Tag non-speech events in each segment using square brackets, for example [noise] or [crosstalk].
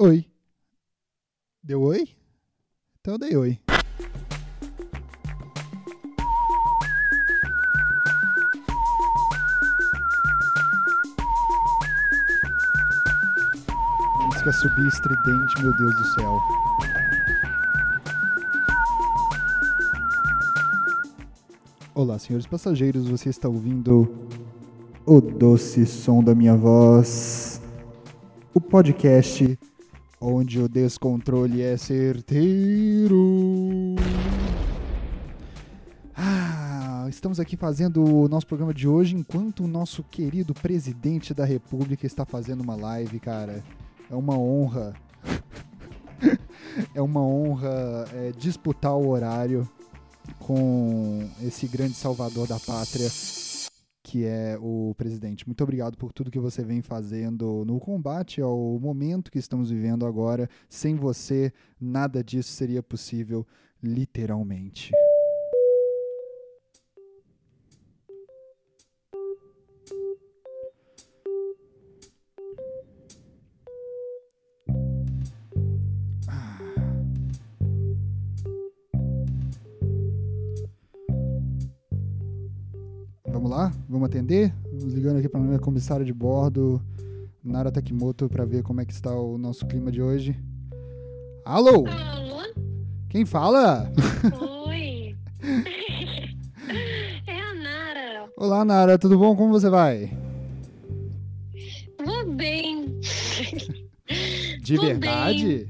Oi. Deu oi? Então eu dei oi. Música subir estridente, meu Deus do céu. Olá, senhores passageiros, você está ouvindo o doce som da minha voz, o podcast onde o descontrole é certeiro. Ah, estamos aqui fazendo o nosso programa de hoje enquanto o nosso querido presidente da República está fazendo uma live, cara. É uma honra. [laughs] é uma honra é, disputar o horário com esse grande salvador da pátria que é o presidente. Muito obrigado por tudo que você vem fazendo no combate ao momento que estamos vivendo agora. Sem você, nada disso seria possível, literalmente. Lá? Vamos atender? Vamos ligando aqui para a minha comissária de bordo, Nara Takimoto, para ver como é que está o nosso clima de hoje. Alô? Alô? Quem fala? Oi. [laughs] é a Nara. Olá, Nara, tudo bom? Como você vai? Vou bem. De Tô verdade?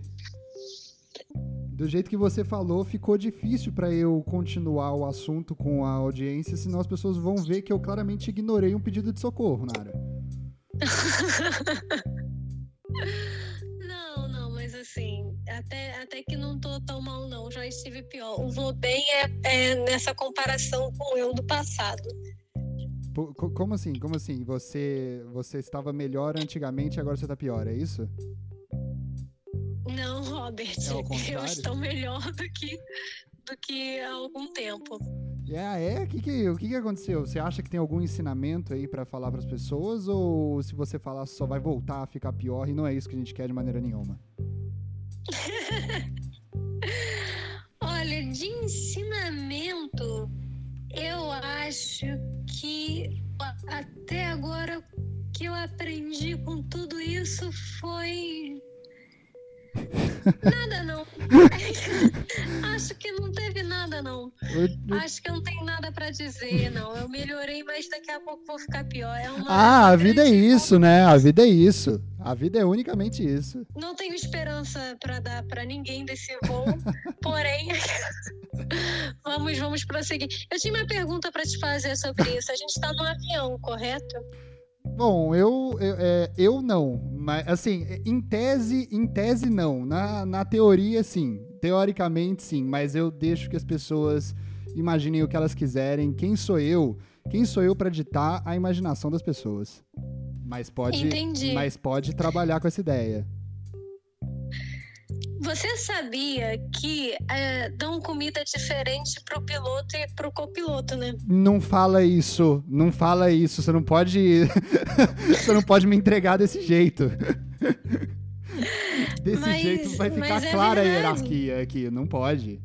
Do jeito que você falou, ficou difícil para eu continuar o assunto com a audiência, senão as pessoas vão ver que eu claramente ignorei um pedido de socorro, Nara. Não, não, mas assim, até, até que não tô tão mal, não. Já estive pior. O vou bem é, é nessa comparação com eu do passado. Como assim? Como assim? Você, você estava melhor antigamente e agora você tá pior, é isso? Não, Robert. É [laughs] eu estou melhor do que, do que há algum tempo. É, é? O que, que, o que, que aconteceu? Você acha que tem algum ensinamento aí pra falar pras pessoas? Ou se você falar só vai voltar a ficar pior e não é isso que a gente quer de maneira nenhuma? [laughs] Olha, de ensinamento, eu acho que até agora o que eu aprendi com tudo isso foi. Nada não. [laughs] acho que não teve nada não. Acho que eu não tenho nada pra dizer, não. Eu melhorei, mas daqui a pouco vou ficar pior. É uma, Ah, a vida é isso, né? A vida é isso. A vida é unicamente isso. Não tenho esperança pra dar pra ninguém desse voo, [laughs] porém [laughs] vamos vamos prosseguir. Eu tinha uma pergunta pra te fazer sobre isso. A gente tá no avião, correto? Bom, eu, eu, é, eu não. Mas, assim, em tese, em tese não. Na, na teoria, sim. Teoricamente, sim. Mas eu deixo que as pessoas imaginem o que elas quiserem. Quem sou eu? Quem sou eu para ditar a imaginação das pessoas? Mas pode, Entendi. mas pode trabalhar com essa ideia. Você sabia que é, dão comida diferente pro piloto e pro copiloto, né? Não fala isso, não fala isso. Você não pode, [laughs] você não pode me entregar desse jeito. Desse Mas- jeito vai ficar é clara a verdade. hierarquia aqui. Não pode.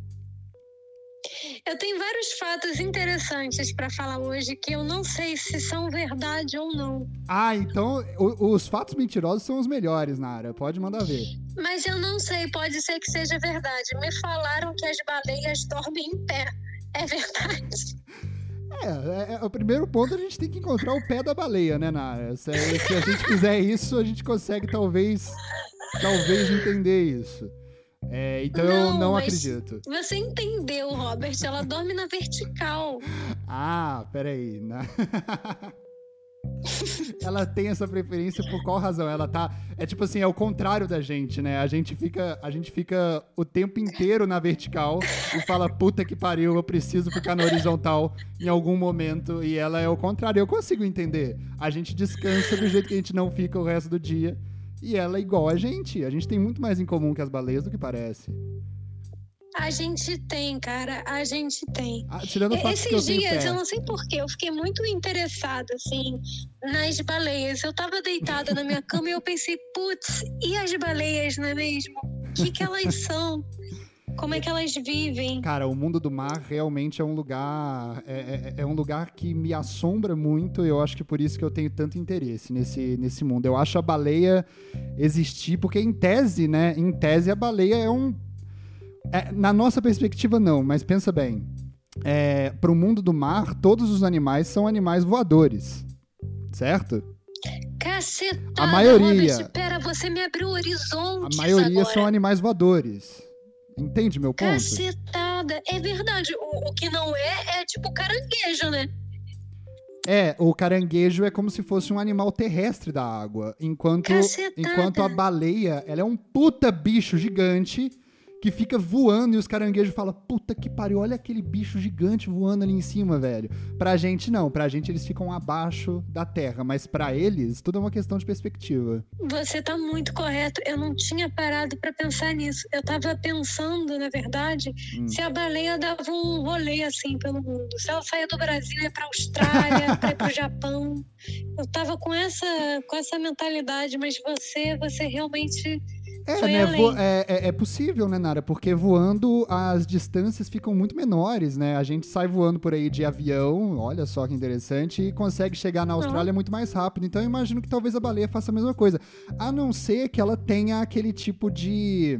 Eu tenho vários fatos interessantes pra falar hoje que eu não sei se são verdade ou não. Ah, então o- os fatos mentirosos são os melhores, Nara. Pode mandar ver. Mas eu não sei, pode ser que seja verdade. Me falaram que as baleias dormem em pé. É verdade? É, é, é, o primeiro ponto a gente tem que encontrar o pé da baleia, né, Nara? Se, se a gente fizer isso, a gente consegue talvez, talvez entender isso. É, então eu Não, não mas- acredito. Você entendeu, Robert? Ela dorme na vertical. [laughs] Ah, peraí. né? [laughs] Ela tem essa preferência por qual razão? Ela tá. É tipo assim, é o contrário da gente, né? A gente fica, a gente fica o tempo inteiro na vertical e fala, puta que pariu, eu preciso ficar na horizontal em algum momento. E ela é o contrário. Eu consigo entender. A gente descansa do jeito que a gente não fica o resto do dia. E ela é igual a gente. A gente tem muito mais em comum que as baleias do que parece. A gente tem, cara, a gente tem. Ah, tirando o fato Esses que eu dias, eu não sei porquê, eu fiquei muito interessada, assim, nas baleias. Eu tava deitada na minha cama e eu pensei, putz, e as baleias, não é mesmo? O que, que elas são? Como é que elas vivem? Cara, o mundo do mar realmente é um lugar. É, é- é um lugar que me assombra muito. Eu acho que por isso que eu tenho tanto interesse nesse, nesse mundo. Eu acho a baleia existir, porque em tese, né? Em tese, a baleia é um. é, na nossa perspectiva, não, mas pensa bem. É, Para o mundo do mar, todos os animais são animais voadores. Certo? Cacetada, A maioria. Robert, pera, você me abriu A horizontes maioria agora. são animais voadores. Entende meu ponto? Cacetada, é verdade. O, o que não é, é tipo caranguejo, né? É, o caranguejo é como se fosse um animal terrestre da água, enquanto Cacetada. enquanto a baleia, ela é um puta bicho gigante que fica voando e os caranguejos falam, puta que pariu, olha aquele bicho gigante voando ali em cima, velho. Pra gente não, pra gente eles ficam abaixo da terra, mas pra eles tudo é uma questão de perspectiva. Você tá muito correto. Eu não tinha parado pra pensar nisso. Eu tava pensando, na verdade, Hum. se a baleia dava um rolê assim pelo mundo. Se ela saía do Brasil ia pra Austrália, pra ir pro [laughs] Japão. Eu tava com essa, com essa mentalidade, mas você, você realmente. É, né? é, é- é possível, né, Nara? Porque voando as distâncias ficam muito menores, né? A gente sai voando por aí de avião, olha só que interessante, e consegue chegar na Austrália muito mais rápido. Então eu imagino que talvez a baleia faça a mesma coisa. A não ser que ela tenha aquele tipo de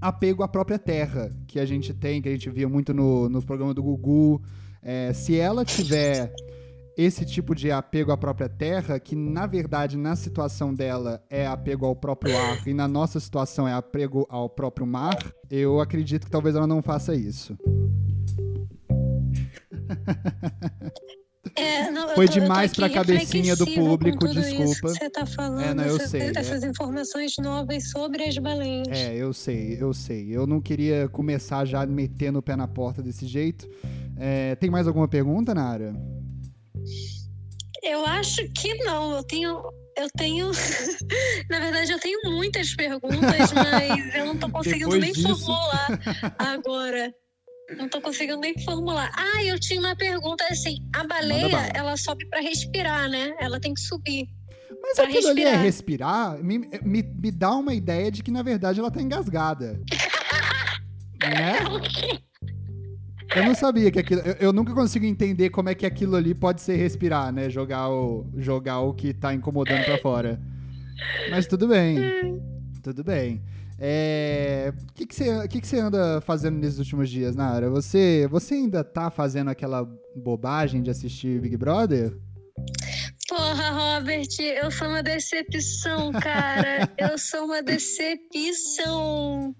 apego à própria terra que a gente tem, que a gente via muito no, no programa do Gugu. É, se ela tiver esse tipo de apego à própria terra, que na verdade na situação dela é apego ao próprio ar e na nossa situação é apego ao próprio mar, eu acredito que talvez ela não faça isso. É, não, Foi tô- demais aqui pra cabecinha do público, desculpa. que você tá falando, É, não, eu essas, sei, é. essas informações novas sobre as baleias. É, eu sei, eu sei. Eu não queria começar já metendo o pé na porta desse jeito. É, tem mais alguma pergunta, Nara? Eu acho que não. Eu tenho. Eu tenho. [laughs] Na verdade, eu tenho muitas perguntas, mas eu não tô [laughs] conseguindo Depois nem disso. formular agora. Não tô conseguindo nem formular. Ah, eu tinha uma pergunta assim: a baleia, ela sobe pra respirar, né? Ela tem que subir. Mas Pra aquilo ali é respirar. respirar, me, me, me dá uma ideia de que, na verdade, ela tá engasgada. [laughs] né? Eu não sabia que aquilo. Eu, eu nunca consigo entender como é que aquilo ali pode ser respirar, né? Jogar o, jogar o que tá incomodando pra fora. Mas tudo bem. Tudo bem. É, O que, que, você, que, que você anda fazendo nesses últimos dias, Nara? Você, você ainda tá fazendo aquela bobagem de assistir Big Brother? Porra, Robert, eu sou uma decepção, cara. [laughs] eu sou uma decepção.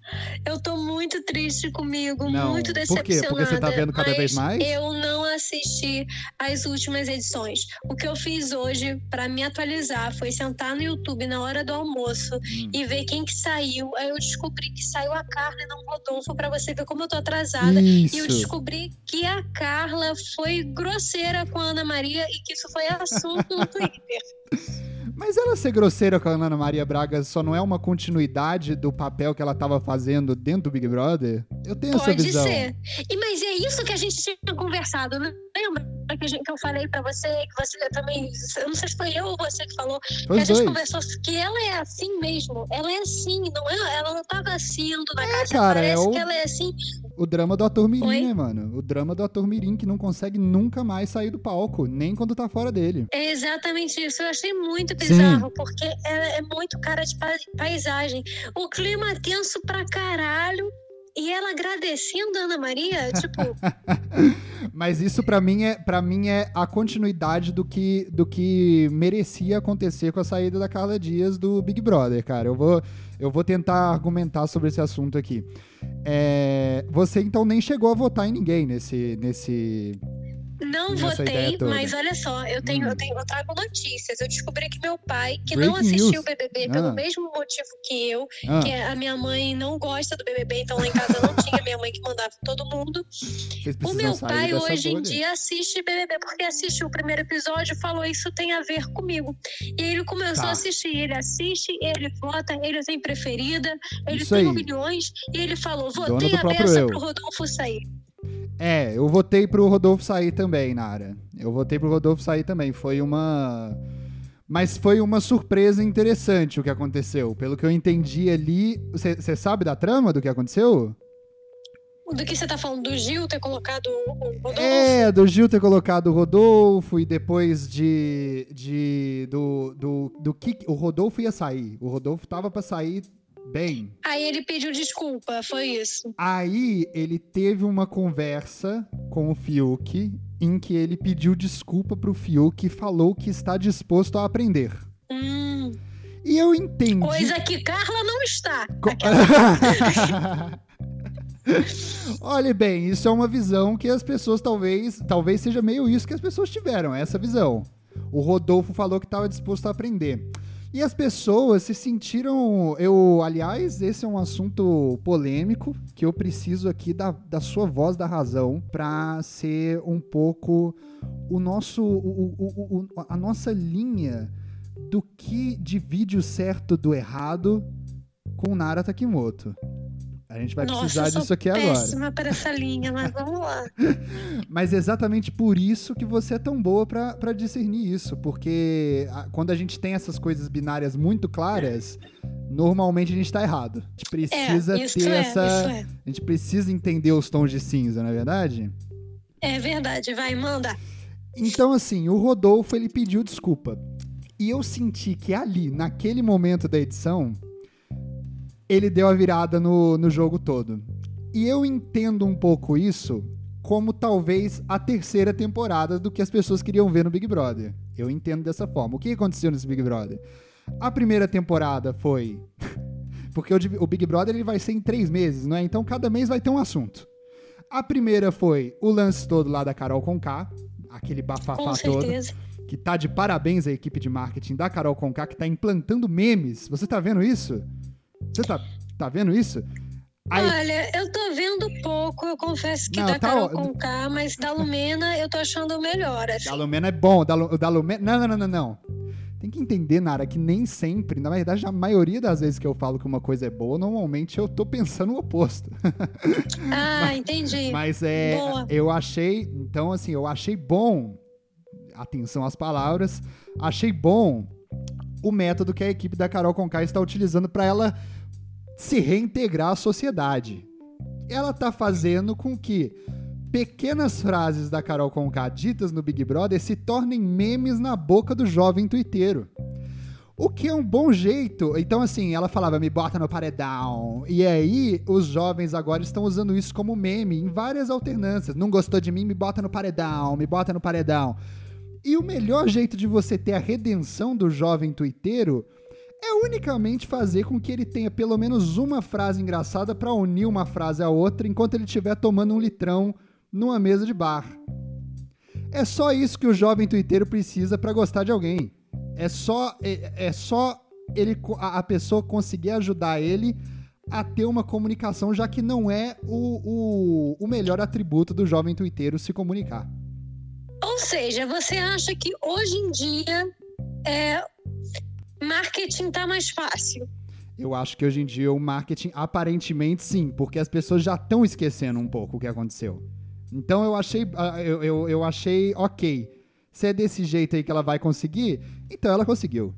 Eu tô muito triste comigo, Não. muito Por decepcionada. quê? Porque você tá vendo cada vez mais? Eu não assisti as últimas edições. O que eu fiz hoje pra me atualizar foi sentar no YouTube na hora do almoço Hum. e ver quem que saiu. Aí eu descobri que saiu a Carla e não o Rodolfo pra você ver como eu tô atrasada. E eu Isso. descobri que a Carla foi grosseira com a Ana Maria e que isso foi assunto no Twitter. Mas ela ser grosseira com a Ana Maria Braga só não é uma continuidade do papel que ela tava fazendo dentro do Big Brother? Eu tenho essa Pode visão. ser. E, mas é isso que a gente tinha conversado, né? Lembra que, a gente- que eu falei pra você, que você também. Eu não sei se foi eu ou você que falou, que a gente dois. conversou que ela é assim mesmo. Ela é assim, não é? Ela não tava sendo na casa. cara, é Parece o- que ela é assim. O drama do ator Mirim, Oi? né, mano? O drama do ator Mirim que não consegue nunca mais sair do palco, nem quando tá fora dele. É exatamente isso. Eu achei muito bizarro, porque ela é muito cara de pa- paisagem. O clima tenso pra caralho. E ela agradecendo a Ana Maria, tipo, [laughs] Mas isso pra mim é para mim é a continuidade do que do que merecia acontecer com a saída da Carla Dias do Big Brother, cara. Eu vou eu vou tentar argumentar sobre esse assunto aqui. É, você então nem chegou a votar em ninguém nesse nesse Não votei, mas olha só, eu tenho, Hum. eu tenho, eu trago notícias. Eu descobri que meu pai, que Breaking não assistiu news. o BBB Ah. pelo mesmo motivo que eu, Ah, que é a minha mãe não gosta do BBB, então lá em casa não tinha minha mãe que mandava em todo mundo. O meu pai hoje em bolha. dia assiste BBB porque assistiu o primeiro episódio e falou isso tem a ver comigo. E ele começou Tá. a assistir, ele assiste, ele vota, ele tem preferida, ele Isso tem aí. opiniões e ele falou: votei a eu." pro Rodolfo sair. É, eu votei pro Rodolfo sair também, Nara. Eu votei pro Rodolfo sair também. Foi uma. Mas foi uma surpresa interessante o que aconteceu. Pelo que eu entendi ali. Você sabe da trama do que aconteceu? Do que você tá falando? Do Gil ter colocado o Rodolfo? É, do Gil ter colocado o Rodolfo e depois de. de do, do, do que. O Rodolfo ia sair. O Rodolfo tava pra sair bem. Aí ele pediu desculpa, foi isso. Aí ele teve uma conversa com o Fiuk em que ele pediu desculpa pro Fiuk e falou que está disposto a aprender. Hum, E eu entendi. coisa que Carla não está. Co- [laughs] Olha bem, isso é uma visão que as pessoas talvez, talvez seja meio isso que as pessoas tiveram, essa visão. O Rodolfo falou que estava disposto a aprender. E as pessoas se sentiram. Eu, aliás, esse é um assunto polêmico que eu preciso aqui da, da sua voz da razão para ser um pouco o nosso, o- o- o- a nossa linha do que divide o certo do errado com Nara Takimoto. A gente vai Nossa, precisar disso aqui agora. Péssima para essa linha, mas vamos lá. [laughs] Mas é exatamente por isso que você é tão boa pra discernir isso. Porque quando a gente tem essas coisas binárias muito claras, normalmente a gente tá errado. A gente precisa é, ter é, essa. é. A gente precisa entender os tons de cinza, não é verdade? É verdade, vai, manda. Então, assim, o Rodolfo ele pediu desculpa. E eu senti que ali, naquele momento da edição, ele deu a virada no, no jogo todo. E eu entendo um pouco isso como talvez a terceira temporada do que as pessoas queriam ver no Big Brother. Eu entendo dessa forma. O que aconteceu nesse Big Brother? A primeira temporada foi. [laughs] Porque o, Big Brother ele vai ser em três meses, não é? Então cada mês vai ter um assunto. A primeira foi o lance todo lá da Carol Conká, aquele bafafá Com todo que tá de parabéns a equipe de marketing da Carol Conká, que tá implantando memes. Você tá vendo isso? Você tá, tá vendo isso? Aí, Olha, eu tô vendo pouco, eu confesso que Não, da tá Carol ó- Conká, mas da Lumena eu tô achando melhor. Assim. da Lumena é bom. Da, Lu- da Lumena... Não, não, não, não, não. Tem que entender, Nara, que nem sempre, na verdade, a maioria das vezes que eu falo que uma coisa é boa, normalmente eu tô pensando o oposto. [laughs] Ah, entendi. Mas é. Boa. Eu achei. Então, assim, eu achei bom. Atenção às palavras. Achei bom o método que a equipe da Carol Conká está utilizando para ela se reintegrar à sociedade. Ela tá fazendo com que pequenas frases da Carol Conká ditas no Big Brother se tornem memes na boca do jovem tuiteiro. O que é um bom jeito. Então, assim, ela falava, me bota no paredão. E aí, os jovens agora estão usando isso como meme em várias alternâncias. Não gostou de mim, me bota no paredão, me bota no paredão. E o melhor jeito de você ter a redenção do jovem tuiteiro é unicamente fazer com que ele tenha pelo menos uma frase engraçada para unir uma frase à outra enquanto ele estiver tomando um litrão numa mesa de bar. É só isso que o jovem tuiteiro precisa para gostar de alguém. É só, é, é só ele, a, a pessoa conseguir ajudar ele a ter uma comunicação, já que não é o, o, o melhor atributo do jovem tuiteiro se comunicar. Ou seja, você acha que hoje em dia é, marketing tá mais fácil? Eu acho que hoje em dia o marketing, aparentemente sim, porque as pessoas já estão esquecendo um pouco o que aconteceu. Então eu achei, ah, eu, eu, eu achei ok. Se é desse jeito aí que ela vai conseguir, então ela conseguiu.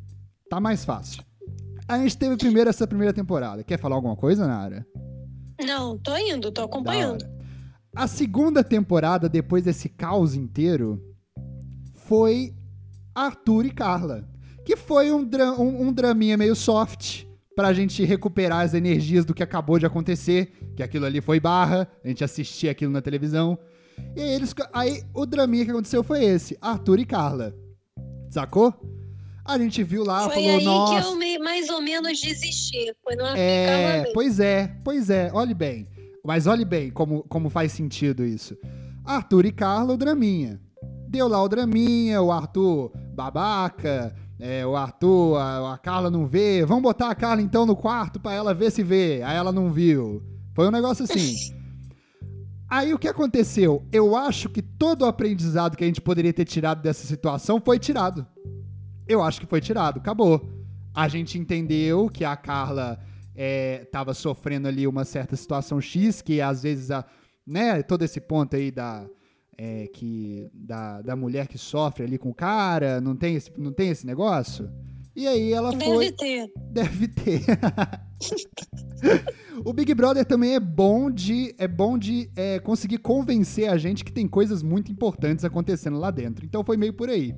Tá mais fácil. A gente teve primeiro essa primeira temporada. Quer falar alguma coisa, Nara? Não, tô indo, tô acompanhando. A segunda temporada, depois desse caos inteiro, foi Arthur e Carla. Que foi um, dra um, um draminha meio soft pra gente recuperar as energias do que acabou de acontecer. Que aquilo ali foi barra, a gente assistia aquilo na televisão. E aí, eles, aí o draminha que aconteceu foi esse: Arthur e Carla. Sacou? A gente viu lá, Foi falou, aí nossa. que eu me- mais ou menos desisti. Foi numa É, pois é, pois é, olhe bem. Mas olhe bem como, como faz sentido isso. Arthur e Carla, o draminha. Deu lá o draminha, o Arthur babaca, é, o Arthur, a, a, Carla não vê. Vamos botar a Carla então no quarto pra ela ver se vê. Aí ela não viu. Foi um negócio assim. Aí o que aconteceu? Eu acho que todo o aprendizado que a gente poderia ter tirado dessa situação foi tirado. Eu acho que foi tirado, acabou. A gente entendeu que a Carla estava é, sofrendo ali uma certa situação X, que às vezes, a, né, todo esse ponto aí da, é, que, da, da mulher que sofre ali com o cara, não tem esse, não tem esse negócio? E aí ela Deve foi. [laughs] Deve ter. Deve [laughs] ter. o Big Brother também é bom de, é bom de é, conseguir convencer a gente que tem coisas muito importantes acontecendo lá dentro. Então foi meio por aí.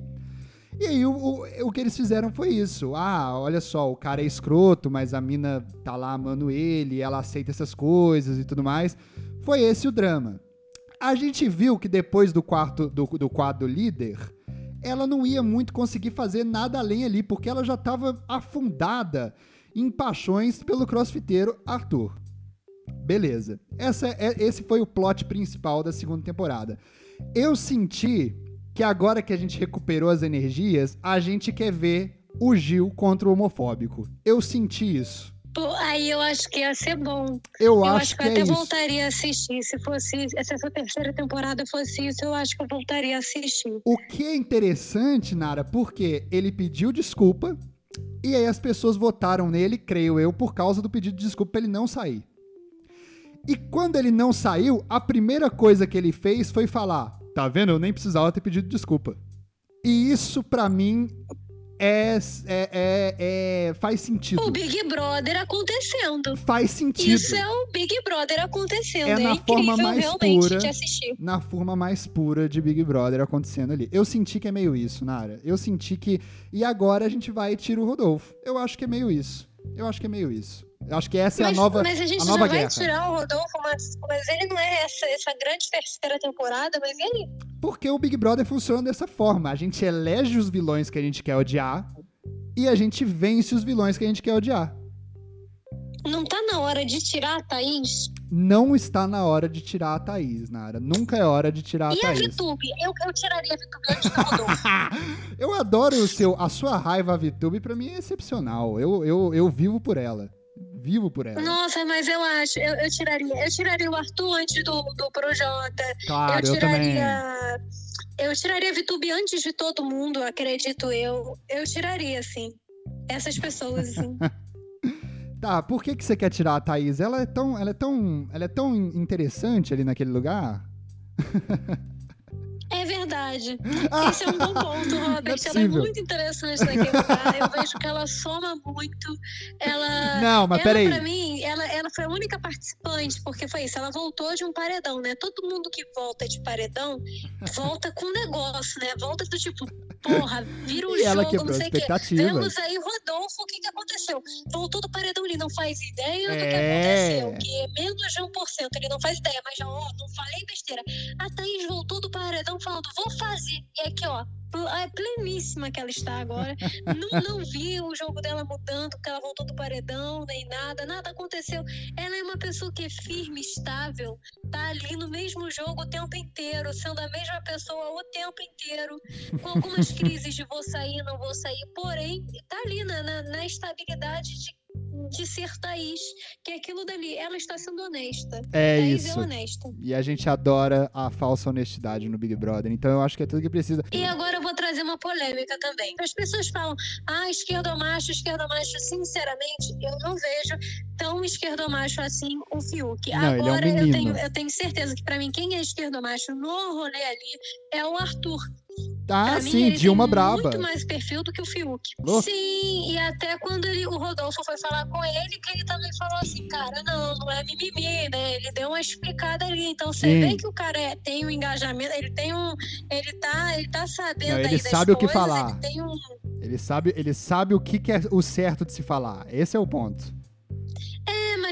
E aí o, o, o, que eles fizeram foi isso. Ah, olha só, o cara é escroto, mas a mina tá lá amando ele, ela aceita essas coisas e tudo mais. Foi esse o drama. A gente viu que depois do quarto do, do quadro líder, ela não ia muito conseguir fazer nada além ali, porque ela já estava afundada em paixões pelo crossfiteiro Arthur. Beleza. Essa é, esse foi o plot principal da segunda temporada. Eu senti que agora que a gente recuperou as energias, a gente quer ver o Gil contra o homofóbico. Eu senti isso. Pô, aí eu acho que ia ser bom. Eu, eu acho, acho, que, eu até é voltaria a assistir. Se fosse, se essa terceira temporada fosse isso, eu acho que eu voltaria a assistir. O que é interessante, Nara, porque ele pediu desculpa e aí as pessoas votaram nele, creio eu, por causa do pedido de desculpa pra ele não sair. E quando ele não saiu, a primeira coisa que ele fez foi falar: Tá vendo? Eu nem precisava ter pedido desculpa. E isso, para mim, é, é, é, é, faz sentido. O Big Brother acontecendo. Faz sentido. Isso é o Big Brother acontecendo. É, na é forma mais pura, de assistir. Na forma mais pura de Big Brother acontecendo ali. Eu senti que é meio isso, Nara. Eu senti que. E agora a gente vai e tira o Rodolfo. Eu acho que é meio isso. Eu acho que é meio isso. Eu acho que essa mas, é a nova Mas a gente a nova já guerra. vai tirar o Rodolfo, mas, mas ele não é essa, essa grande terceira temporada, mas ele. Porque o Big Brother funciona dessa forma. A gente elege os vilões que a gente quer odiar e a gente vence os vilões que a gente quer odiar. Não tá na hora de tirar a Thaís? Não está na hora de tirar a Thaís, Nara. Nunca é hora de tirar a e Thaís. E a Vitube? Eu, eu tiraria a Vitube antes do Rodolfo. [laughs] eu adoro o seu, a sua raiva a Vitube, pra mim é excepcional. Eu, eu, eu vivo por ela. Vivo por ela. Nossa, mas eu acho, eu, eu tiraria. Eu tiraria o Arthur antes do, do Projota. Claro, eu tiraria. Eu, eu tiraria a Vitube antes de todo mundo, acredito eu. Eu tiraria, sim. Essas pessoas, assim. [laughs] Tá, por que, que você quer tirar a Thaís? Ela é tão, ela é tão, ela é tão interessante ali naquele lugar. [laughs] É verdade. Esse é um bom ponto, Robert. É ela é muito interessante naquele lugar. Eu vejo que ela soma muito. Ela. Não, mas ela, peraí. Pra mim, ela, ela foi a única participante, porque foi isso. Ela voltou de um paredão, né? Todo mundo que volta de paredão volta com negócio, né? Volta do tipo, porra, vira o e jogo, ela quebrou não sei o quê. Vemos aí Rodolfo, o que, que aconteceu? Voltou do paredão, ele não faz ideia do é... que aconteceu. Que é menos de 1%, ele não faz ideia, mas já, ó, não falei besteira. A Thaís voltou do paredão falando, vou fazer. E aqui, ó, é pleníssima que ela está agora. [laughs] não, não vi o jogo dela mudando, que ela voltou do paredão, nem nada, nada aconteceu. Ela é uma pessoa que é firme, estável, tá ali no mesmo jogo o tempo inteiro, sendo a mesma pessoa o tempo inteiro, com algumas [laughs] crises de vou sair, não vou sair, porém, tá ali na, na, na estabilidade de de ser Thaís, que é aquilo dali. Ela está sendo honesta. É Thaís isso. é honesta. E a gente adora a falsa honestidade no Big Brother. Então eu acho que é tudo que precisa. E agora eu vou trazer uma polêmica também. As pessoas falam, ah, esquerdomacho, esquerdomacho. Sinceramente, eu não vejo tão esquerdomacho assim o Fiuk. Não, agora é um eu, tenho, eu tenho certeza que para mim, quem é esquerdomacho no rolê ali é o Arthur. Ah, Pra sim, Dilma tem Braba. muito mais perfil do que o Fiuk. Oh. Sim, e até quando ele, o Rodolfo foi falar com ele, que ele também falou assim, cara, não, não é mimimi, né? Ele deu uma explicada ali. Então você Sim. vê que o cara é- tem um engajamento, ele tem um. Ele tá, ele tá sabendo Não, ele sabe o que falar. Ele um. Ele sabe, ele sabe o que, que é o certo de se falar. Esse é o ponto.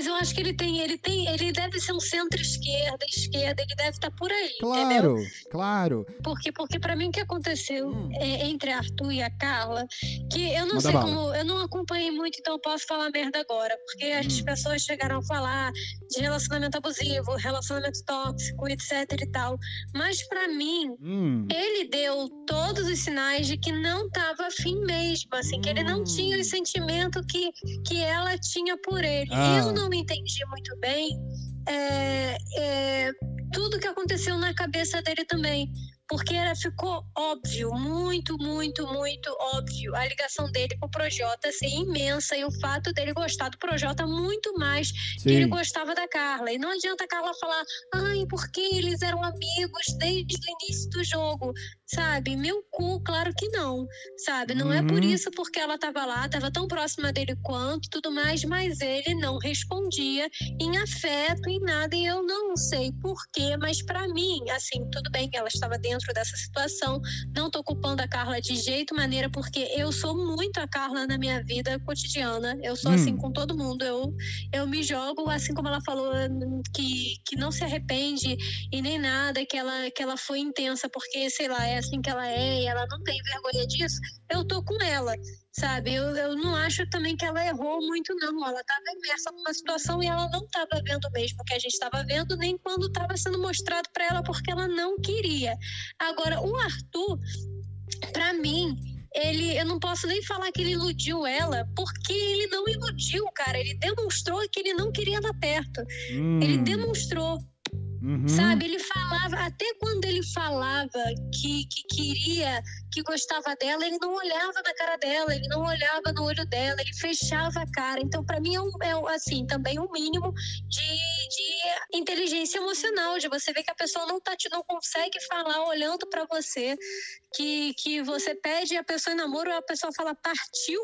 Mas eu acho que ele tem, ele tem, ele deve ser um centro-esquerda, esquerda, ele deve estar por aí, Claro, entendeu? claro. Porque, porque para mim o que aconteceu Hum. é, entre Arthur e a Carla, que eu não Manda sei bala. como, eu não acompanhei muito, então eu posso falar merda agora, porque as Hum. pessoas chegaram a falar de relacionamento abusivo, relacionamento tóxico, etc e tal. Mas para mim, Hum, ele deu todos os sinais de que não estava afim mesmo, assim, que ele não tinha Hum. o sentimento que, que ela tinha por ele. Ah. Eu não entendi muito bem é, é, tudo que aconteceu na cabeça dele também. Porque era, ficou óbvio, muito, muito, muito óbvio a ligação dele com o Projota ser imensa e o fato dele gostar do Projota muito mais que ele sim. gostava da Carla. E não adianta a Carla falar, ai, porque eles eram amigos desde o início do jogo, sabe? Meu cu, claro que não, sabe? Não é por Uhum. isso porque ela tava lá, tava tão próxima dele quanto, tudo mais, mas ele não respondia em afeto, em nada, e eu não sei porquê, mas pra mim, assim, tudo bem que ela estava dentro dessa situação, não tô culpando a Carla de jeito maneira, porque eu sou muito a Carla na minha vida cotidiana, eu sou Hum. assim com todo mundo, eu eu me jogo, assim como ela falou, hum, que, que não se arrepende e nem nada, que ela, que ela foi intensa, porque, sei lá, é assim que ela é e ela não tem vergonha disso, eu tô com ela, sabe? Eu, eu não acho também que ela errou muito, não. Ela tava imersa numa situação e ela não tava vendo mesmo o que a gente tava vendo, nem quando tava sendo mostrado para ela, porque ela não queria. Agora, o Arthur, pra mim, ele, eu não posso nem falar que ele iludiu ela, porque ele não iludiu, cara. Ele demonstrou que ele não queria ela perto. Ele Hum, demonstrou, uhum. sabe? Ele falava, até quando ele falava que, que queria, que gostava dela, ele não olhava na cara dela, ele não olhava no olho dela, ele fechava a cara. Então, pra mim, é, um, é assim, também um mínimo de, de inteligência emocional, de você ver que a pessoa não, tá, não consegue falar olhando pra você, que, que você pede a pessoa em namoro a pessoa fala, partiu.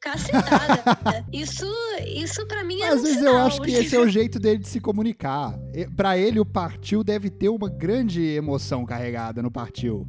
Cacetada. isso, isso pra mim é Às um vezes eu sinal acho que esse é o jeito dele de se comunicar. Pra ele, o partiu deve ter uma grande emoção carregada no partiu.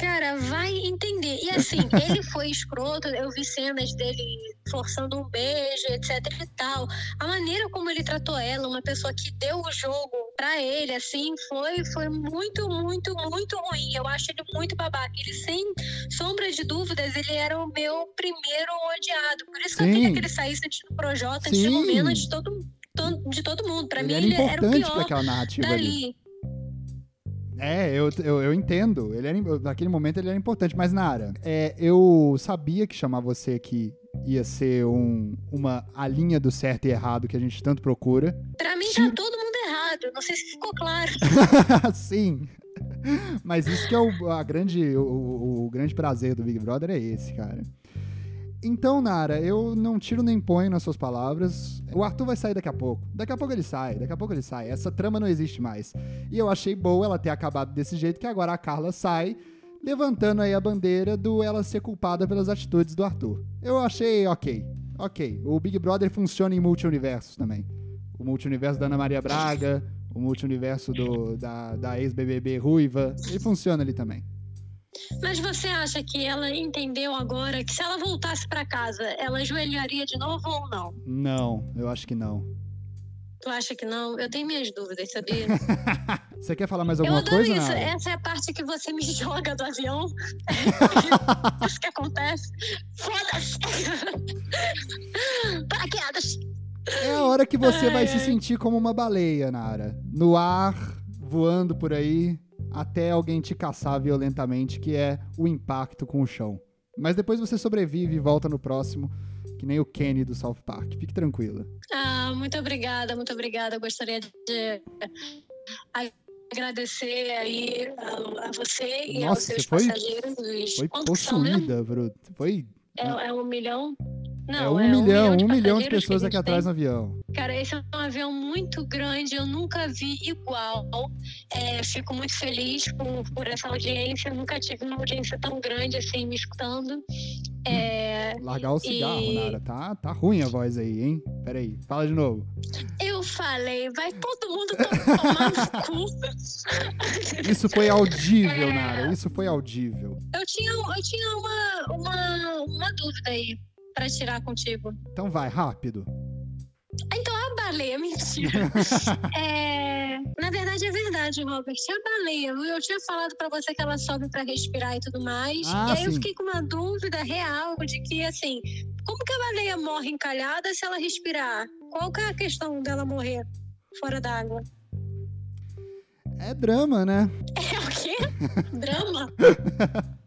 Cara, vai entender. E assim, [laughs] ele foi escroto, eu vi cenas dele forçando um beijo, etc e tal. A maneira como ele tratou ela, uma pessoa que deu o jogo pra ele, assim, foi, foi muito, muito, muito ruim. Eu acho ele muito babaca. Ele, sem sombra de dúvidas, ele era o meu primeiro odiado. Por isso que eu Sim. queria que ele saísse antes do Projota, antes Sim. do Lumena, antes de todo, to- de todo mundo. Pra ele mim, era ele era o pior narrativa ali. É, eu, eu, eu entendo. Ele era, naquele momento ele era importante. Mas, Nara, é, eu sabia que chamar você aqui ia ser um, uma a linha do certo e errado que a gente tanto procura. Pra mim, tá todo mundo errado. Não sei se ficou claro. [laughs] Sim. Mas isso que é o, a grande, o, o- o grande prazer do Big Brother é esse, cara. Então, Nara, eu não tiro nem ponho nas suas palavras. O Arthur vai sair daqui a pouco. Daqui a pouco ele sai, daqui a pouco ele sai. Essa trama não existe mais. E eu achei boa ela ter acabado desse jeito, que agora a Carla sai, levantando aí a bandeira do ela ser culpada pelas atitudes do Arthur. Eu achei ok. Ok. O Big Brother funciona em multi-universos também. O multi-universo da Ana Maria Braga, o multi-universo do- da, da ex-BBB Ruiva, ele funciona ali também. Mas você acha que ela entendeu agora que se ela voltasse pra casa, ela ajoelharia de novo ou não? Não, eu acho que não. Tu acha que não? Eu tenho minhas dúvidas, sabia? [laughs] Você quer falar mais Eu alguma adoro coisa, isso. Nara? Essa é a parte que você me [laughs] joga do avião. [laughs] isso que acontece. Foda-se! Paraquedas! É a hora que você vai Ai, se ai. sentir como uma baleia, Nara. No ar, voando por aí, até alguém te caçar violentamente, que é o impacto com o chão. Mas depois você sobrevive e volta no próximo, que nem o Kenny do South Park. Fique tranquila. Ah, muito obrigada, muito obrigada. Eu gostaria de agradecer aí a, a você e aos Nossa, seus você foi- passageiros. os- Foi mesmo? possuída, Bruto. Foi É, é um milhão? É Não, um, milhão, um milhão de passageiros que a pessoas aqui atrás tem. no avião. Cara, esse é um avião muito grande, eu nunca vi igual. É, fico muito feliz por, por essa audiência, eu nunca tive uma audiência tão grande assim me escutando. É, Largar o cigarro, E- Nara. Tá, tá ruim a voz aí, hein? Peraí, fala de novo. eu falei, vai todo mundo to- tomar no cu. [laughs] Isso foi audível, Nara. Isso foi audível. Eu tinha, eu tinha uma, uma, uma dúvida aí pra tirar contigo. Então vai, rápido. Então a baleia, mentira. [laughs] é, na verdade, é verdade, Robert. A baleia, eu tinha falado para você que ela sobe para respirar e tudo mais. Ah, e aí sim. eu fiquei com uma dúvida real de que, assim, como que a baleia morre encalhada se ela respirar? Qual que é a questão dela morrer fora d'água? É drama, né? [laughs] É o quê? [laughs] drama?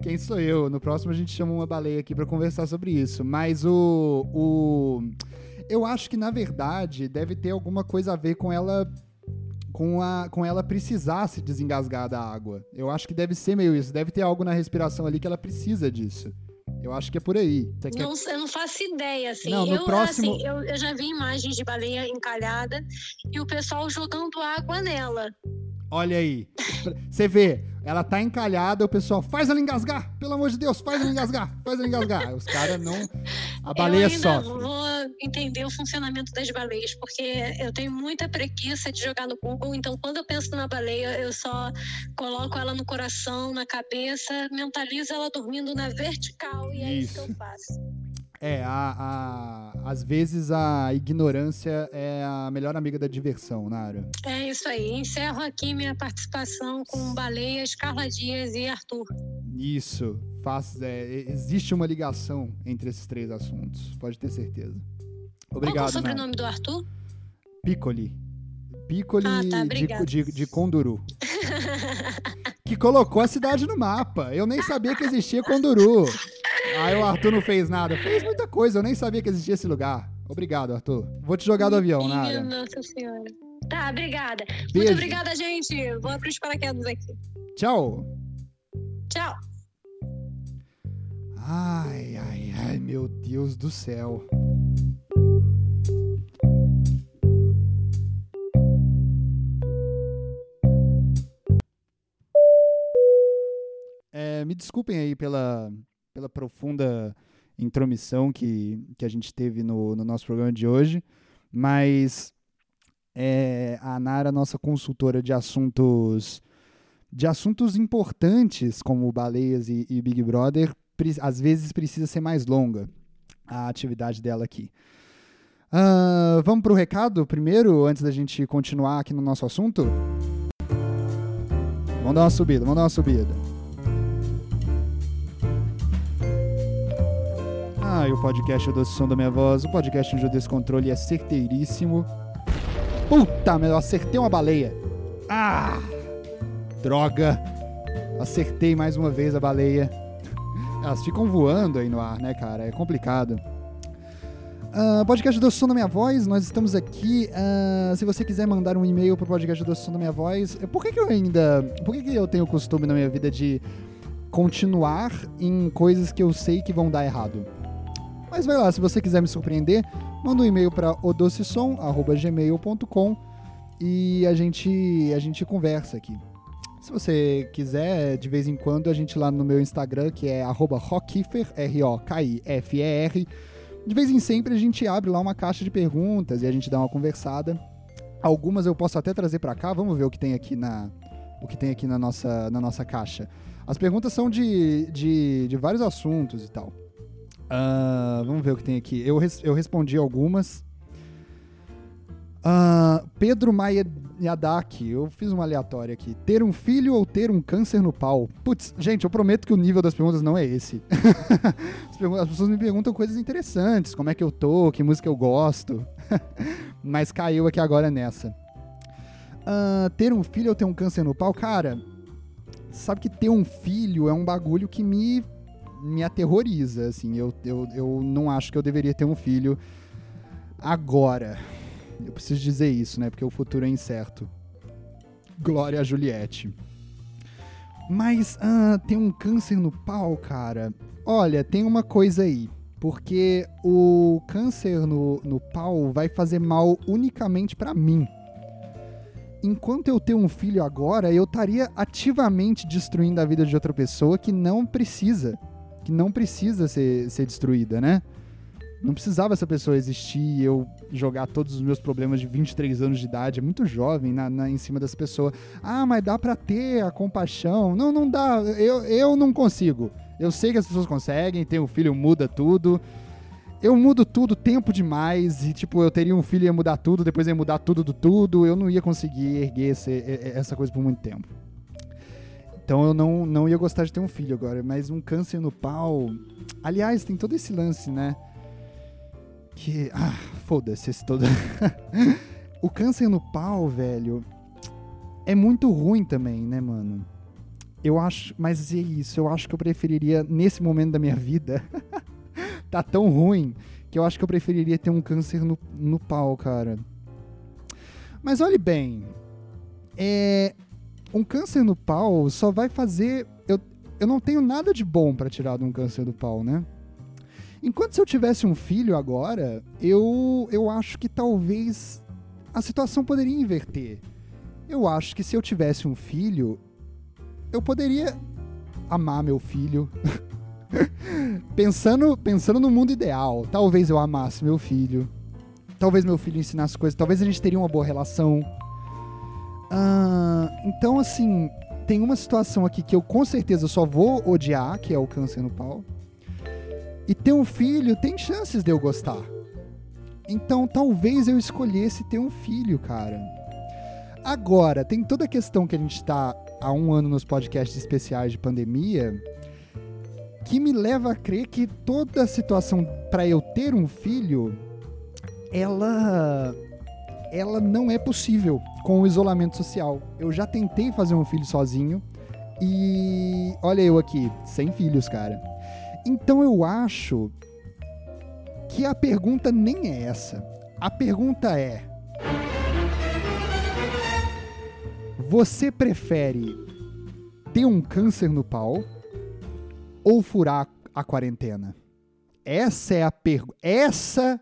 Quem sou eu? No próximo a gente chama uma baleia aqui para conversar sobre isso. Mas o, o. Eu acho que, na verdade, deve ter alguma coisa a ver com ela. Com, a, com ela precisar se desengasgar da água. Eu acho que deve ser meio isso. Deve ter algo na respiração ali que ela precisa disso. Eu acho que é por aí. Você não, quer... Eu não faço ideia, assim. Não, no eu, próximo... assim eu, eu já vi imagens de baleia encalhada e o pessoal jogando água nela. Olha aí. Você vê, ela tá encalhada, o pessoal faz ela engasgar, pelo amor de Deus, faz ela engasgar, faz ela engasgar. Os caras não. A baleia eu ainda sofre. vou entender o funcionamento das baleias, porque eu tenho muita preguiça de jogar no Google, então quando eu penso numa baleia, eu só coloco ela no coração, na cabeça, mentalizo ela dormindo na vertical e é isso, isso que eu faço. É, a, a, às vezes a ignorância é a melhor amiga da diversão, Nara. É isso aí. Encerro aqui minha participação com Baleias, Carla Dias e Arthur. Isso. Faz, é, existe uma ligação entre esses três assuntos, pode ter certeza. Obrigado. Qual é o sobrenome Nara. do Arthur? Piccoli. Piccoli ah, tá, de, de, de Conduru. [laughs] que colocou a cidade no mapa. Eu nem sabia que existia Conduru. Aí o Arthur não fez nada. Fez muita coisa, eu nem sabia que existia esse lugar. Obrigado, Arthur. Vou te jogar do avião, Nara. Nossa senhora. Tá, obrigada. Beijo. Muito obrigada, gente. Vou abrir os paraquedas aqui. Tchau. Tchau. Ai, ai, ai, meu Deus do céu. É, me desculpem aí pela, pela profunda intromissão que, que a gente teve no, no nosso programa de hoje, mas é, a Nara, nossa consultora de assuntos de assuntos importantes como baleias e, e Big Brother, às vezes precisa ser mais longa a atividade dela aqui. Uh, vamos para o recado primeiro, antes da gente continuar aqui no nosso assunto? Vamos dar uma subida, vamos dar uma subida. O podcast O Som da Minha Voz, o podcast onde o descontrole é certeiríssimo. Puta, mas eu acertei uma baleia. Ah! Droga! Acertei mais uma vez a baleia. [laughs] Elas ficam voando aí no ar, né, cara? É complicado. Uh, podcast do Som da Minha Voz, nós estamos aqui. Uh, se você quiser mandar um e-mail pro podcast do Som da Minha Voz, por que, que eu ainda. Por que, que eu tenho o costume na minha vida de continuar em coisas que eu sei que vão dar errado? Mas vai lá, se você quiser me surpreender, manda um e-mail para odocesom@gmail.com e a gente a gente conversa aqui. Se você quiser, de vez em quando, a gente lá no meu Instagram, que é @rockifer, R-O-K-I-F-E-R, de vez em sempre a gente abre lá uma caixa de perguntas e a gente dá uma conversada. Algumas eu posso até trazer para cá, vamos ver o que tem aqui na o que tem aqui na nossa, na nossa caixa. As perguntas são de, de, de vários assuntos e tal. Uh, vamos ver o que tem aqui. Eu, res, eu respondi algumas. Uh, Pedro Maia Yadaki, eu fiz uma aleatória aqui. Ter um filho ou ter um câncer no pau? Putz, gente, eu prometo que o nível das perguntas não é esse. [laughs] As pessoas me perguntam coisas interessantes, como é que eu tô, que música eu gosto. [laughs] Mas caiu aqui agora nessa. Uh, ter um filho ou ter um câncer no pau? Cara, sabe que ter um filho é um bagulho que me me aterroriza, assim. Eu, eu, eu não acho que eu deveria ter um filho agora. Eu preciso dizer isso, né? Porque o futuro é incerto. Glória a Juliette. Mas ah, tem um câncer no pau, cara. Olha, tem uma coisa aí. Porque o câncer no, no pau vai fazer mal unicamente para mim. Enquanto eu tenho um filho agora, eu estaria ativamente destruindo a vida de outra pessoa que não precisa que não precisa ser, ser destruída, né? Não precisava essa pessoa existir e eu jogar todos os meus problemas de 23 anos de idade, é muito jovem, na, na em cima das pessoas. Ah, mas dá para ter a compaixão. Não, não dá. Eu, eu não consigo. Eu sei que as pessoas conseguem, ter um filho muda tudo. eu mudo tudo tempo demais e, tipo, eu teria um filho e ia mudar tudo, depois ia mudar tudo do tudo, eu não ia conseguir erguer esse, essa coisa por muito tempo. Então eu não, não ia gostar de ter um filho agora, mas um câncer no pau. Aliás, tem todo esse lance, né? Que. Ah, foda-se esse todo. [laughs] o câncer no pau, velho, é muito ruim também, né, mano? Eu acho. Mas é isso, eu acho que eu preferiria, nesse momento da minha vida. [laughs] tá tão ruim que eu acho que eu preferiria ter um câncer no, no pau, cara. Mas olhe bem, é, um câncer no pau só vai fazer. Eu, eu não tenho nada de bom para tirar de um câncer do pau, né? Enquanto se eu tivesse um filho agora, eu, eu acho que talvez a situação poderia inverter. Eu acho que se eu tivesse um filho, eu poderia amar meu filho. [laughs] pensando, pensando no mundo ideal, talvez eu amasse meu filho. Talvez meu filho ensinasse coisas, talvez a gente teria uma boa relação. Uh, então, assim, tem uma situação aqui que eu com certeza só vou odiar, que é o câncer no pau. E ter um filho tem chances de eu gostar. Então, talvez eu escolhesse ter um filho, cara. Agora, tem toda a questão que a gente está há um ano nos podcasts especiais de pandemia, que me leva a crer que toda a situação para eu ter um filho, ela ela não é possível com o isolamento social. Eu já tentei fazer um filho sozinho e olha eu aqui, sem filhos, cara. Então eu acho que a pergunta nem é essa. A pergunta é: Você prefere ter um câncer no pau ou furar a quarentena? Essa é a pergunta. Essa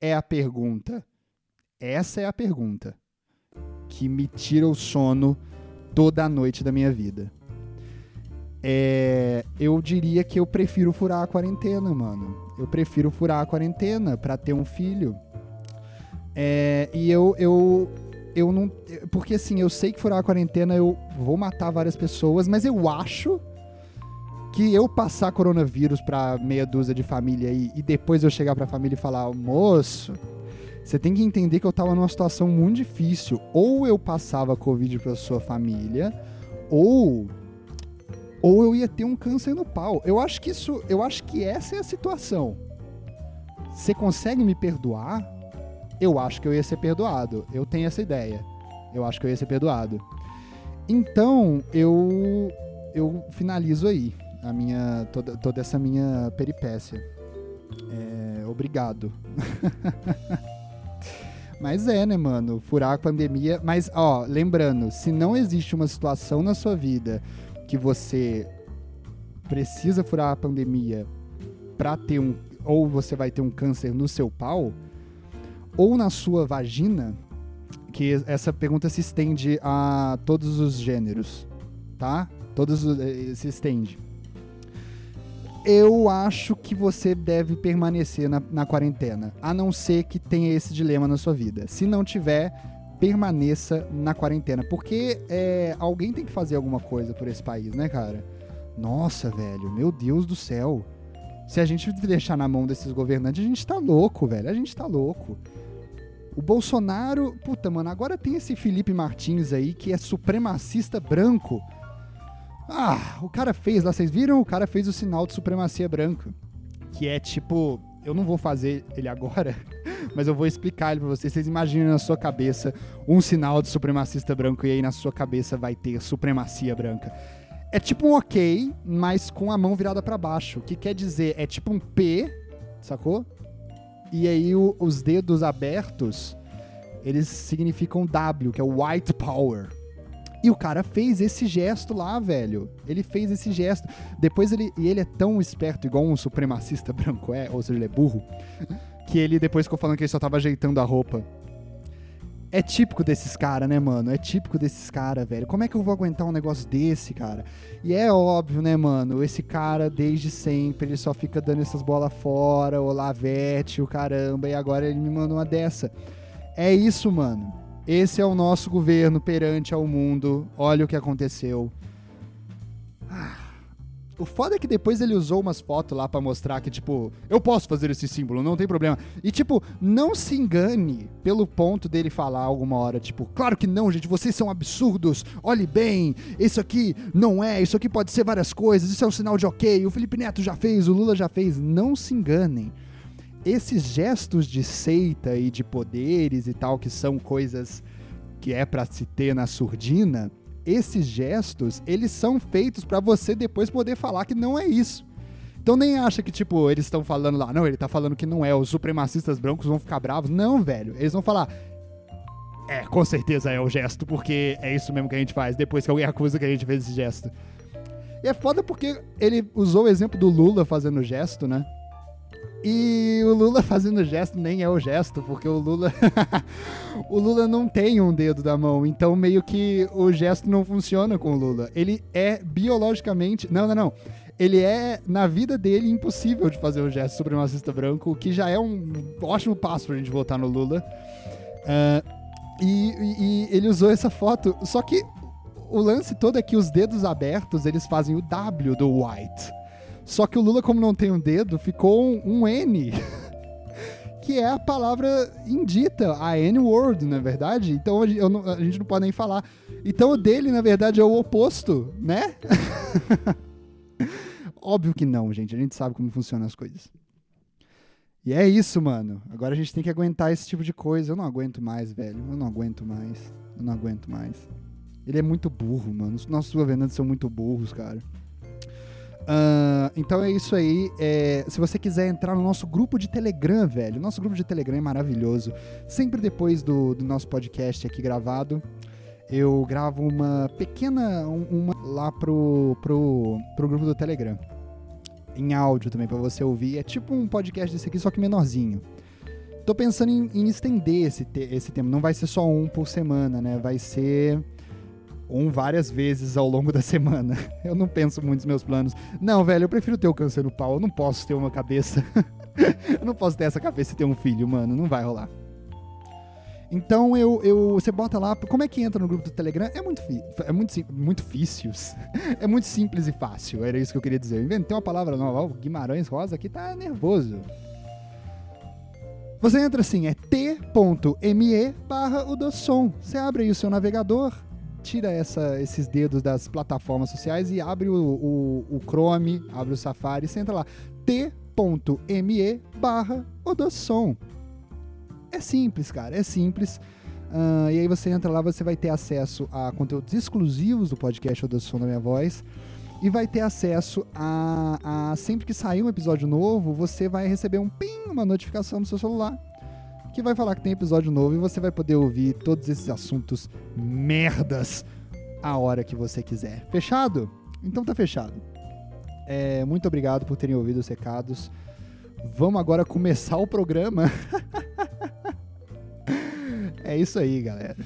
é a pergunta. Essa é a pergunta que me tira o sono toda a noite da minha vida. É, eu diria que eu prefiro furar a quarentena, mano. Eu prefiro furar a quarentena para ter um filho. É, e eu, eu, eu não. Porque assim, eu sei que furar a quarentena eu vou matar várias pessoas, mas eu acho que eu passar coronavírus pra meia dúzia de família e, e depois eu chegar pra família e falar, moço, você tem que entender que eu tava numa situação muito difícil. Ou eu passava Covid pra sua família, ou ou eu ia ter um câncer no pau. Eu acho que isso, eu acho que essa é a situação. Você consegue me perdoar? Eu acho que eu ia ser perdoado. Eu tenho essa ideia. Eu acho que eu ia ser perdoado. Então, eu eu finalizo aí a minha toda, toda essa minha peripécia. É, obrigado. [laughs] Mas é, né, mano? Furar a pandemia. Mas, ó, lembrando, se não existe uma situação na sua vida que você precisa furar a pandemia pra ter um. Ou você vai ter um câncer no seu pau, ou na sua vagina, que essa pergunta se estende a todos os gêneros, tá? Todos eh, se estende eu acho que você deve permanecer na, na, quarentena, a não ser que tenha esse dilema na sua vida. Se não tiver, permaneça na quarentena, porque é, alguém tem que fazer alguma coisa por esse país, né, cara? Nossa, velho, meu Deus do céu. Se a gente deixar na mão desses governantes, a gente tá louco, velho. A gente tá louco. O Bolsonaro, puta, mano, agora tem esse Felipe Martins aí que é supremacista branco ah, o cara fez lá, vocês viram? O cara fez o sinal de supremacia branca. Que é tipo. Eu não vou fazer ele agora, [laughs] mas eu vou explicar ele pra vocês. Vocês imaginem na sua cabeça um sinal de supremacista branco e aí na sua cabeça vai ter supremacia branca. É tipo um ok, mas com a mão virada para baixo. O que quer dizer? É tipo um P, sacou? E aí o, os dedos abertos, eles significam W, que é White Power. E o cara fez esse gesto lá, velho. Ele fez esse gesto. Depois ele. E ele é tão esperto, igual um supremacista [laughs] branco é, ou seja, ele é burro, que ele depois ficou falando que ele só tava ajeitando a roupa. É típico desses caras, né, mano? É típico desses caras, velho. Como é que eu vou aguentar um negócio desse, cara? E é óbvio, né, mano? Esse cara, desde sempre, ele só fica dando essas bolas fora, o lavete, o caramba, e agora ele me manda uma dessa. É isso, mano. Esse é o nosso governo perante ao mundo. Olha o que aconteceu. Ah, O foda é que depois ele usou umas fotos lá pra mostrar que, tipo, eu posso fazer esse símbolo, não tem problema. E, tipo, não se engane pelo ponto dele falar alguma hora, tipo, claro que não, gente, vocês são absurdos, olhe bem, isso aqui não é, isso aqui pode ser várias coisas, isso é um sinal de ok, o Felipe Neto já fez, o Lula já fez. Não se enganem. Esses gestos de seita e de poderes e tal, que são coisas que é para se ter na surdina esses gestos, eles são feitos para você depois poder falar que não é isso. Então nem acha que, tipo, eles estão falando lá, não, ele tá falando que não é, os supremacistas brancos vão ficar bravos. Não, velho. Eles vão falar. É, com certeza é o gesto, porque é isso mesmo que a gente faz, depois que alguém acusa que a gente fez esse gesto. E é foda porque ele usou o exemplo do Lula fazendo o gesto, né? E o Lula fazendo gesto nem é o gesto, porque o Lula [laughs] o Lula não tem um dedo da mão, então meio que o gesto não funciona com o Lula. Ele é biologicamente, não, não, não. Ele é na vida dele impossível de fazer o gesto supremacista branco, o que já é um ótimo passo pra gente votar no Lula. Uh, e, e, e ele usou essa foto, só que o lance todo é que os dedos abertos eles fazem o W do white. Só que o Lula, como não tem um dedo, ficou um, um N. [laughs] que é a palavra indita, a N-word, na é verdade. Então não, a gente não pode nem falar. Então o dele, na verdade, é o oposto, né? [laughs] Óbvio que não, gente. A gente sabe como funcionam as coisas. E é isso, mano. Agora a gente tem que aguentar esse tipo de coisa. Eu não aguento mais, velho. Eu não aguento mais. Eu não aguento mais. Ele é muito burro, mano. Os nossos governantes são muito burros, cara. Uh, então é isso aí. É, se você quiser entrar no nosso grupo de Telegram, velho, nosso grupo de Telegram é maravilhoso. Sempre depois do, do nosso podcast aqui gravado, eu gravo uma pequena uma lá pro, pro, pro grupo do Telegram. Em áudio também, para você ouvir. É tipo um podcast desse aqui, só que menorzinho. Tô pensando em, em estender esse, te, esse tema. Não vai ser só um por semana, né? Vai ser um várias vezes ao longo da [laughs] semana. Eu não penso muito nos meus planos. Não, velho, eu prefiro ter o câncer no pau. Eu não posso ter uma cabeça. [laughs] eu não posso ter essa cabeça e ter um filho, mano. Não vai rolar. Então eu, eu, você bota lá. Como é que entra no grupo do Telegram? É muito, é muito, muito difícil. [laughs] é muito simples e fácil. Era isso que eu queria dizer. Inventei uma palavra nova. O Guimarães Rosa aqui tá nervoso. Você entra assim, é t.me barra o. Você abre aí o seu navegador, tira essa, esses dedos das plataformas sociais e abre o, o, o Chrome, abre o Safari, entra lá, t.me barra Odossom. É simples, cara, é simples. Uh, e aí você entra lá, você vai ter acesso a conteúdos exclusivos do podcast Odossom da Minha Voz e vai ter acesso a, a, sempre que sair um episódio novo, você vai receber um ping, uma notificação no seu celular que vai falar que tem episódio novo e você vai poder ouvir todos esses assuntos merdas a hora que você quiser. Fechado? Então tá fechado. É, muito obrigado por terem ouvido os recados. Vamos agora começar o programa. [laughs] é isso aí, galera.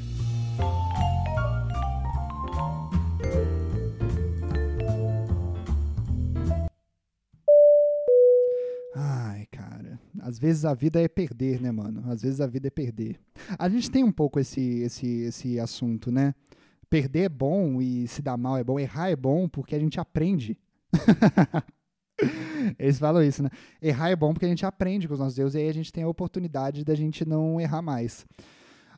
Às vezes a vida é perder, né, mano? Às vezes a vida é perder. A gente tem um pouco esse, esse, esse assunto, né? Perder é bom e se dar mal é bom, errar é bom porque a gente aprende. [laughs] Eles falam isso, né? Errar é bom porque a gente aprende com os nossos deuses e aí a gente tem a oportunidade da gente não errar mais.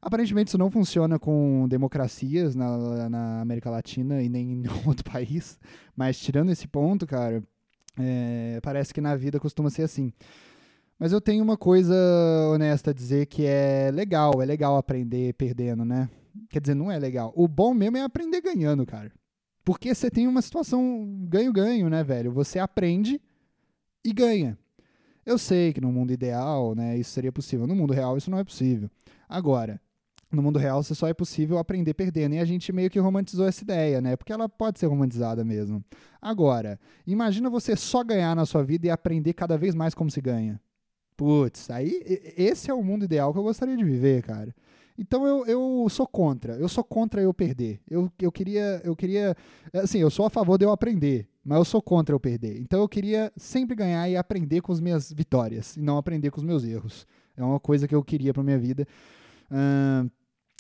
Aparentemente isso não funciona com democracias na, na América Latina e nem [laughs] em nenhum outro país, mas tirando esse ponto, cara, é, parece que na vida costuma ser assim. Mas eu tenho uma coisa honesta a dizer que é legal, é legal aprender perdendo, né? Quer dizer, não é legal. O bom mesmo é aprender ganhando, cara. Porque você tem uma situação ganho-ganho, né, velho? Você aprende e ganha. Eu sei que no mundo ideal, né, isso seria possível. No mundo real, isso não é possível. Agora, no mundo real, você só é possível aprender perdendo. E a gente meio que romantizou essa ideia, né? Porque ela pode ser romantizada mesmo. Agora, imagina você só ganhar na sua vida e aprender cada vez mais como se ganha. Putz, aí esse é o mundo ideal que eu gostaria de viver, cara. Então eu, eu sou contra. Eu sou contra eu perder. Eu, eu queria eu queria assim, eu sou a favor de eu aprender, mas eu sou contra eu perder. Então eu queria sempre ganhar e aprender com as minhas vitórias e não aprender com os meus erros. É uma coisa que eu queria para minha vida. Uh,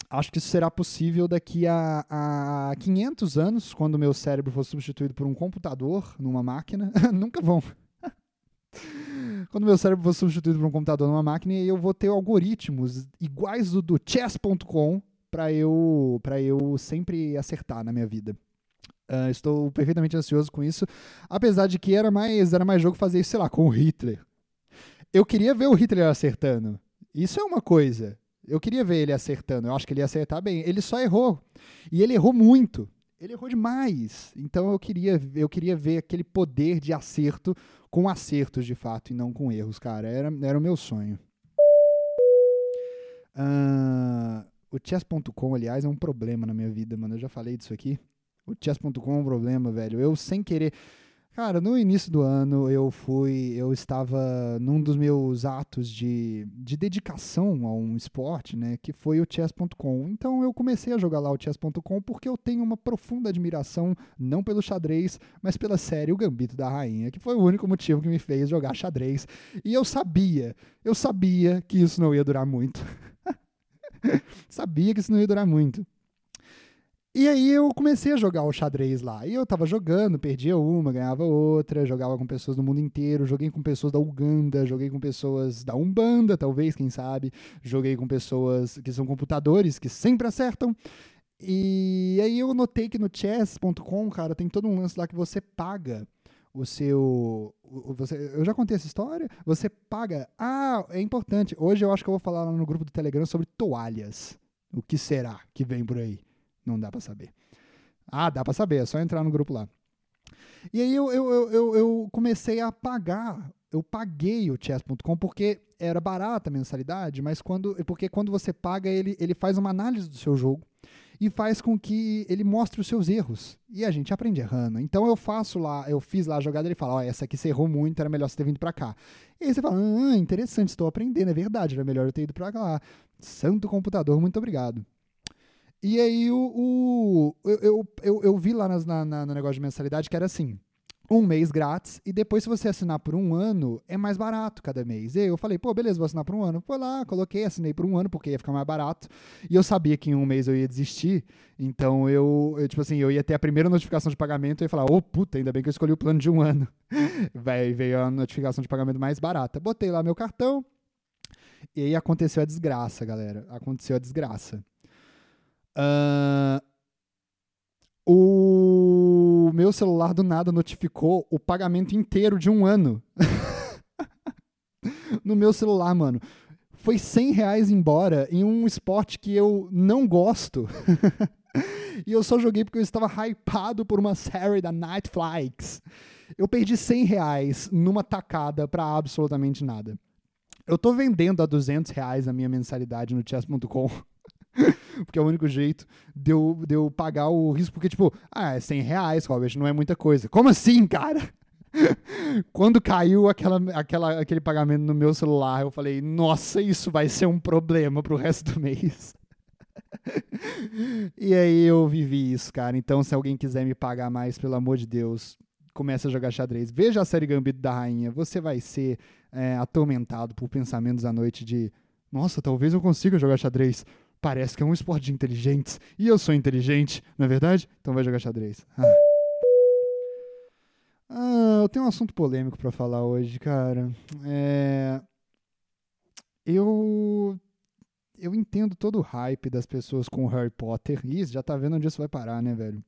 acho que isso será possível daqui a, a 500 anos, quando meu cérebro for substituído por um computador numa máquina. [laughs] Nunca vão. Quando meu cérebro for substituído por um computador numa máquina, eu vou ter algoritmos iguais do, do chess.com para eu, eu sempre acertar na minha vida. Uh, estou perfeitamente ansioso com isso, apesar de que era mais, era mais jogo fazer isso, sei lá, com o Hitler. Eu queria ver o Hitler acertando. Isso é uma coisa. Eu queria ver ele acertando. Eu acho que ele ia acertar bem. Ele só errou. E ele errou muito. Ele errou demais. Então eu queria, eu queria ver aquele poder de acerto com acertos de fato e não com erros, cara. Era, era o meu sonho. Uh, o chess.com, aliás, é um problema na minha vida, mano. Eu já falei disso aqui. O chess.com é um problema, velho. Eu sem querer. Cara, no início do ano eu fui, eu estava num dos meus atos de, de dedicação a um esporte, né, que foi o chess.com. Então eu comecei a jogar lá o chess.com porque eu tenho uma profunda admiração não pelo xadrez, mas pela série O Gambito da Rainha, que foi o único motivo que me fez jogar xadrez. E eu sabia, eu sabia que isso não ia durar muito. [laughs] sabia que isso não ia durar muito. E aí eu comecei a jogar o xadrez lá. E eu tava jogando, perdia uma, ganhava outra, jogava com pessoas do mundo inteiro, joguei com pessoas da Uganda, joguei com pessoas da Umbanda, talvez, quem sabe. Joguei com pessoas que são computadores, que sempre acertam. E aí eu notei que no chess.com, cara, tem todo um lance lá que você paga o seu. Você, eu já contei essa história? Você paga. Ah, é importante. Hoje eu acho que eu vou falar lá no grupo do Telegram sobre toalhas. O que será que vem por aí? Não dá para saber. Ah, dá para saber, é só entrar no grupo lá. E aí eu, eu, eu, eu comecei a pagar, eu paguei o chess.com porque era barata a mensalidade, mas quando, porque quando você paga, ele, ele faz uma análise do seu jogo e faz com que ele mostre os seus erros. E a gente aprende errando. Então eu faço lá, eu fiz lá a jogada, ele fala, ó, oh, essa aqui você errou muito, era melhor você ter vindo para cá. E aí você fala, ah, interessante, estou aprendendo, é verdade, era melhor eu ter ido para lá. Santo computador, muito obrigado. E aí o, o eu, eu, eu, vi lá nas, na, na, no negócio de mensalidade que era assim, um mês grátis, e depois se você assinar por um ano, é mais barato cada mês. E eu falei, pô, beleza, vou assinar por um ano. Foi lá, coloquei, assinei por um ano, porque ia ficar mais barato. E eu sabia que em um mês eu ia desistir, então eu, eu tipo assim, eu ia ter a primeira notificação de pagamento e ia falar, ô, oh, puta, ainda bem que eu escolhi o plano de um ano. [laughs] Vai, veio a notificação de pagamento mais barata. Botei lá meu cartão, e aí aconteceu a desgraça, galera. Aconteceu a desgraça. Uh, o meu celular do nada notificou o pagamento inteiro de um ano. [laughs] no meu celular, mano. Foi 100 reais embora em um esporte que eu não gosto. [laughs] e eu só joguei porque eu estava hypado por uma série da Netflix. Eu perdi 100 reais numa tacada para absolutamente nada. Eu tô vendendo a 200 reais a minha mensalidade no chess.com [laughs] porque é o único jeito de eu, de eu pagar o risco. Porque, tipo, ah, é 100 reais, Robert, não é muita coisa. Como assim, cara? [laughs] Quando caiu aquela, aquela, aquele pagamento no meu celular, eu falei, nossa, isso vai ser um problema pro resto do mês. [laughs] e aí eu vivi isso, cara. Então, se alguém quiser me pagar mais, pelo amor de Deus, comece a jogar xadrez. Veja a série Gambito da Rainha. Você vai ser é, atormentado por pensamentos à noite de nossa, talvez eu consiga jogar xadrez parece que é um esporte de inteligentes. E eu sou inteligente, não é verdade? Então vai jogar xadrez. Ah. Ah, eu tenho um assunto polêmico para falar hoje, cara. É... Eu eu entendo todo o hype das pessoas com Harry Potter. Isso, já tá vendo onde isso vai parar, né, velho?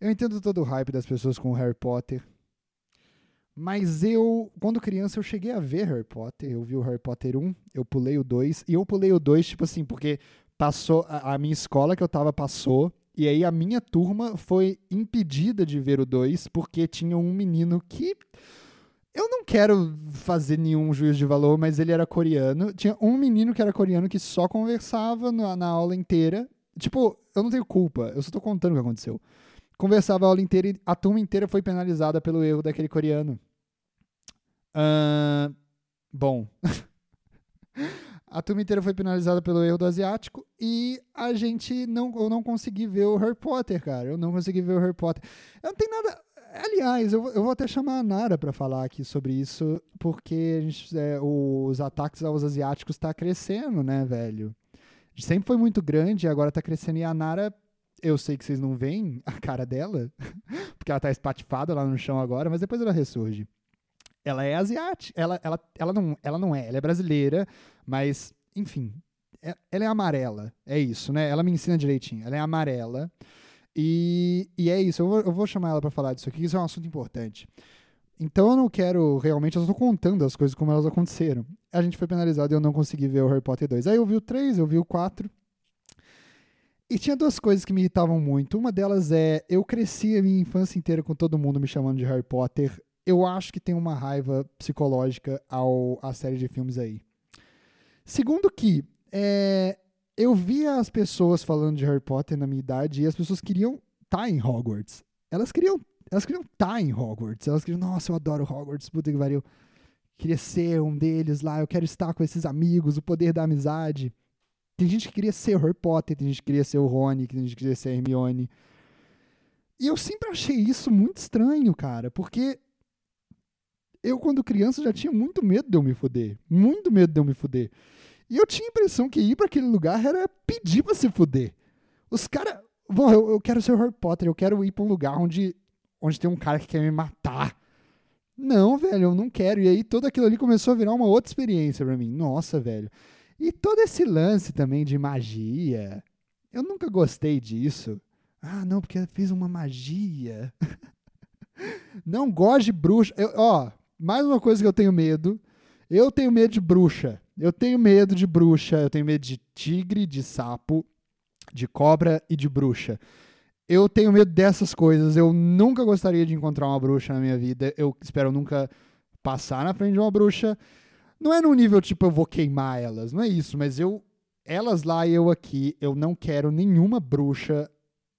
Eu entendo todo o hype das pessoas com Harry Potter. Mas eu, quando criança, eu cheguei a ver Harry Potter. Eu vi o Harry Potter 1, eu pulei o 2. E eu pulei o 2, tipo assim, porque passou. A, a, minha escola que eu tava passou. E aí a minha turma foi impedida de ver o 2, porque tinha um menino que. Eu não quero fazer nenhum juízo de valor, mas ele era coreano. Tinha um menino que era coreano que só conversava na, na aula inteira. Tipo, eu não tenho culpa, eu só tô contando o que aconteceu conversava a aula inteira e a turma inteira foi penalizada pelo erro daquele coreano. Uh, bom. [laughs] a turma inteira foi penalizada pelo erro do asiático e a gente não, eu não consegui ver o Harry Potter, cara. Eu não consegui ver o Harry Potter. Eu não tenho nada. Aliás, eu, eu vou até chamar a Nara para falar aqui sobre isso, porque gente, é, os ataques aos asiáticos está crescendo, né, velho? sempre foi muito grande agora tá crescendo. E a Nara, eu sei que vocês não veem a cara dela, [laughs] porque ela tá espatifada lá no chão agora, mas depois ela ressurge. Ela é asiática, ela, ela, ela, não, ela não é, ela é brasileira, mas, enfim, é, ela é amarela, é isso, né? Ela me ensina direitinho, ela é amarela. E, e é isso, eu vou, eu vou chamar ela para falar disso aqui, isso é um assunto importante. Então eu não quero realmente, eu estou contando as coisas como elas aconteceram. A gente foi penalizado e eu não consegui ver o Harry Potter 2. Aí eu vi o 3, eu vi o 4. E tinha duas coisas que me irritavam muito. Uma delas é, eu cresci a minha infância inteira com todo mundo me chamando de Harry Potter. Eu acho que tem uma raiva psicológica ao a série de filmes aí. Segundo que, é, eu via as pessoas falando de Harry Potter na minha idade e as pessoas queriam estar tá em Hogwarts. Elas queriam elas queriam estar tá em Hogwarts. Elas queriam, nossa, eu adoro Hogwarts, puta que pariu. Queria ser um deles lá, eu quero estar com esses amigos, o poder da amizade. Tem gente que queria ser o Harry Potter, tem gente que queria ser o Rony, tem gente que queria ser a Hermione. E eu sempre achei isso muito estranho, cara, porque eu, quando criança, já tinha muito medo de eu me fuder. Muito medo de eu me fuder. E eu tinha a impressão que ir para aquele lugar era pedir pra se fuder. Os caras. Bom, eu, eu, quero ser o Harry Potter, eu quero ir pra um lugar onde, onde tem um cara que quer me matar. Não, velho, eu não quero. E aí todo aquilo ali começou a virar uma outra experiência para mim. Nossa, velho. E todo esse lance também de magia. Eu nunca gostei disso. Ah, não, porque eu fiz uma magia. [laughs] não gosto de bruxa. Eu, ó, mais uma coisa que eu tenho medo. Eu tenho medo de bruxa. Eu tenho medo de bruxa. Eu tenho medo de tigre, de sapo, de cobra e de bruxa. Eu tenho medo dessas coisas. Eu nunca gostaria de encontrar uma bruxa na minha vida. Eu espero nunca passar na frente de uma bruxa. Não é no nível tipo eu vou queimar elas, não é isso, mas eu elas lá e eu aqui, eu não quero nenhuma bruxa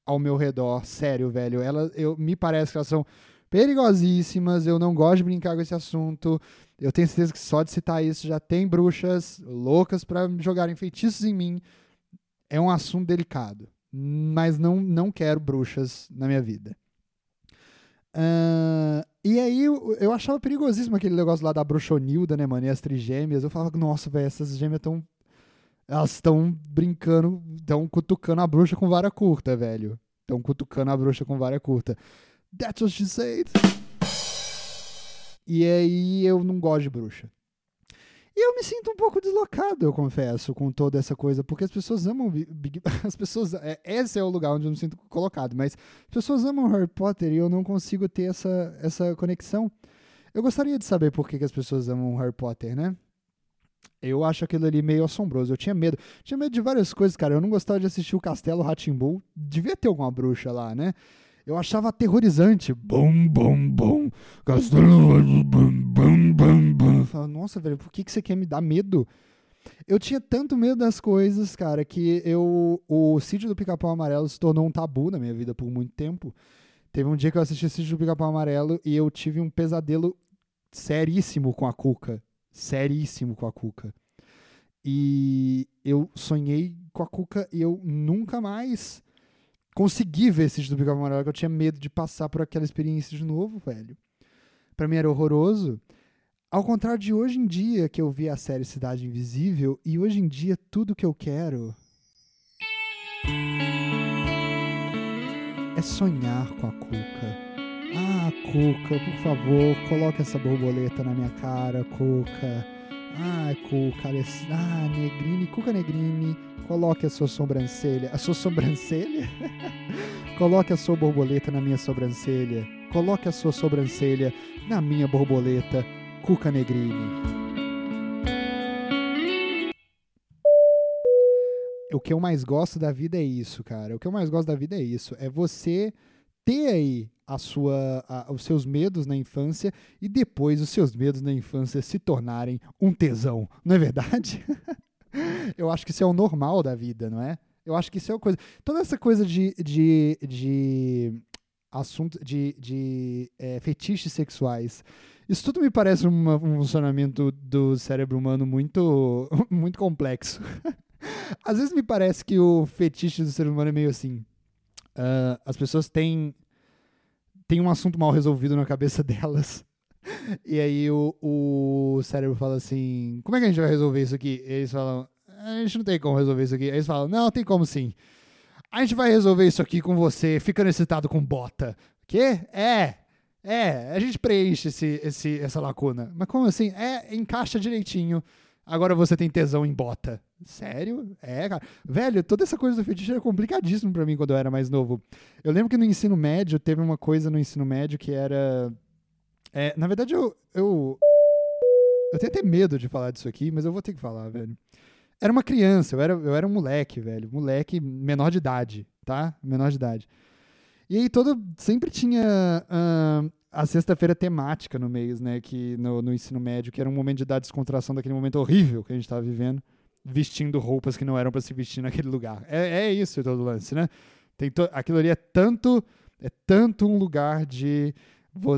ao meu redor, sério, velho. Elas eu me parece que elas são perigosíssimas, eu não gosto de brincar com esse assunto. Eu tenho certeza que só de citar isso já tem bruxas loucas para jogarem feitiços em mim. É um assunto delicado mas não, não quero bruxas na minha vida. Uh, e aí eu, eu, achava perigosíssimo aquele negócio lá da bruxonilda, né, mano? E as trigêmeas. Eu falava, nossa, velho, essas gêmeas estão. Elas estão brincando, estão cutucando a bruxa com vara curta, velho. Estão cutucando a bruxa com vara curta. That's what she said. E aí eu não gosto de bruxa. E eu me sinto um pouco deslocado, eu confesso, com toda essa coisa, porque as pessoas amam Big [laughs] as pessoas, é, esse é o lugar onde eu me sinto colocado, mas as pessoas amam Harry Potter e eu não consigo ter essa, essa conexão. Eu gostaria de saber por que, que as pessoas amam Harry Potter, né? Eu acho aquilo ali meio assombroso. Eu tinha medo. Tinha medo de várias coisas, cara. Eu não gostava de assistir o Castelo Ratimbul. Devia ter alguma bruxa lá, né? Eu achava aterrorizante. Bum, bum, bum. Castelo. Bum, bum, bum. Eu falava, nossa, velho, por que, que você quer me dar medo? Eu tinha tanto medo das coisas, cara, que eu. O sítio do Pica-Pau Amarelo se tornou um tabu na minha vida por muito tempo. Teve um dia que eu assisti o sítio do Pica-Pau Amarelo e eu tive um pesadelo seríssimo com a Cuca. Seríssimo com a Cuca. E eu sonhei com a Cuca e eu nunca mais consegui ver esse do Pica Amarelo, que eu tinha medo de passar por aquela experiência de novo, velho. Pra mim era horroroso. Ao contrário de hoje em dia, que eu vi a série Cidade Invisível, e hoje em dia tudo que eu quero é sonhar com a Cuca. Ah, Cuca, por favor, coloque essa borboleta na minha cara, Cuca. Ah, Cuca, ah, Negrini, Cuca Negrini, coloque a sua sobrancelha. A sua sobrancelha? [laughs] coloque a sua borboleta na minha sobrancelha. Coloque a sua sobrancelha na minha borboleta, Cuca Negrini. O que eu mais gosto da vida é isso, cara. O que eu mais gosto da vida é isso. É você ter aí a sua, a, os seus medos na infância e depois os seus medos na infância se tornarem um tesão, não é verdade? [laughs] Eu acho que isso é o normal da vida, não é? Eu acho que isso é uma coisa. Toda essa coisa de, de, de assunto de, de é, fetiches sexuais. Isso tudo me parece um funcionamento do cérebro humano muito, [laughs] muito complexo. [laughs] Às vezes me parece que o fetiche do ser humano é meio assim. Uh, as pessoas têm tem um assunto mal resolvido na cabeça [laughs] delas. E aí o, o cérebro fala assim: como é que a gente vai resolver isso aqui? E eles falam: a gente não tem como resolver isso aqui. Aí eles falam, não, tem como sim. A gente vai resolver isso aqui com você, fica necessitado com bota. Quê? É, é, a gente preenche esse, esse, essa lacuna. Mas como assim? É, encaixa direitinho. Agora você tem tesão em bota. Sério? É, cara. Velho, toda essa coisa do fetiche era complicadíssimo pra mim quando eu era mais novo. Eu lembro que no ensino médio, teve uma coisa no ensino médio que era. É, na verdade, eu, eu. Eu tenho até medo de falar disso aqui, mas eu vou ter que falar, velho. Era uma criança, eu era, eu era um moleque, velho. Moleque menor de idade, tá? Menor de idade. E aí todo. Sempre tinha. Uh, a sexta-feira temática no mês, né? Que no, no, ensino médio, que era um momento de dar descontração daquele momento horrível que a gente estava vivendo, vestindo roupas que não eram para se vestir naquele lugar. É, é isso todo lance, né? Tem to, aquilo ali é tanto, é tanto um lugar de,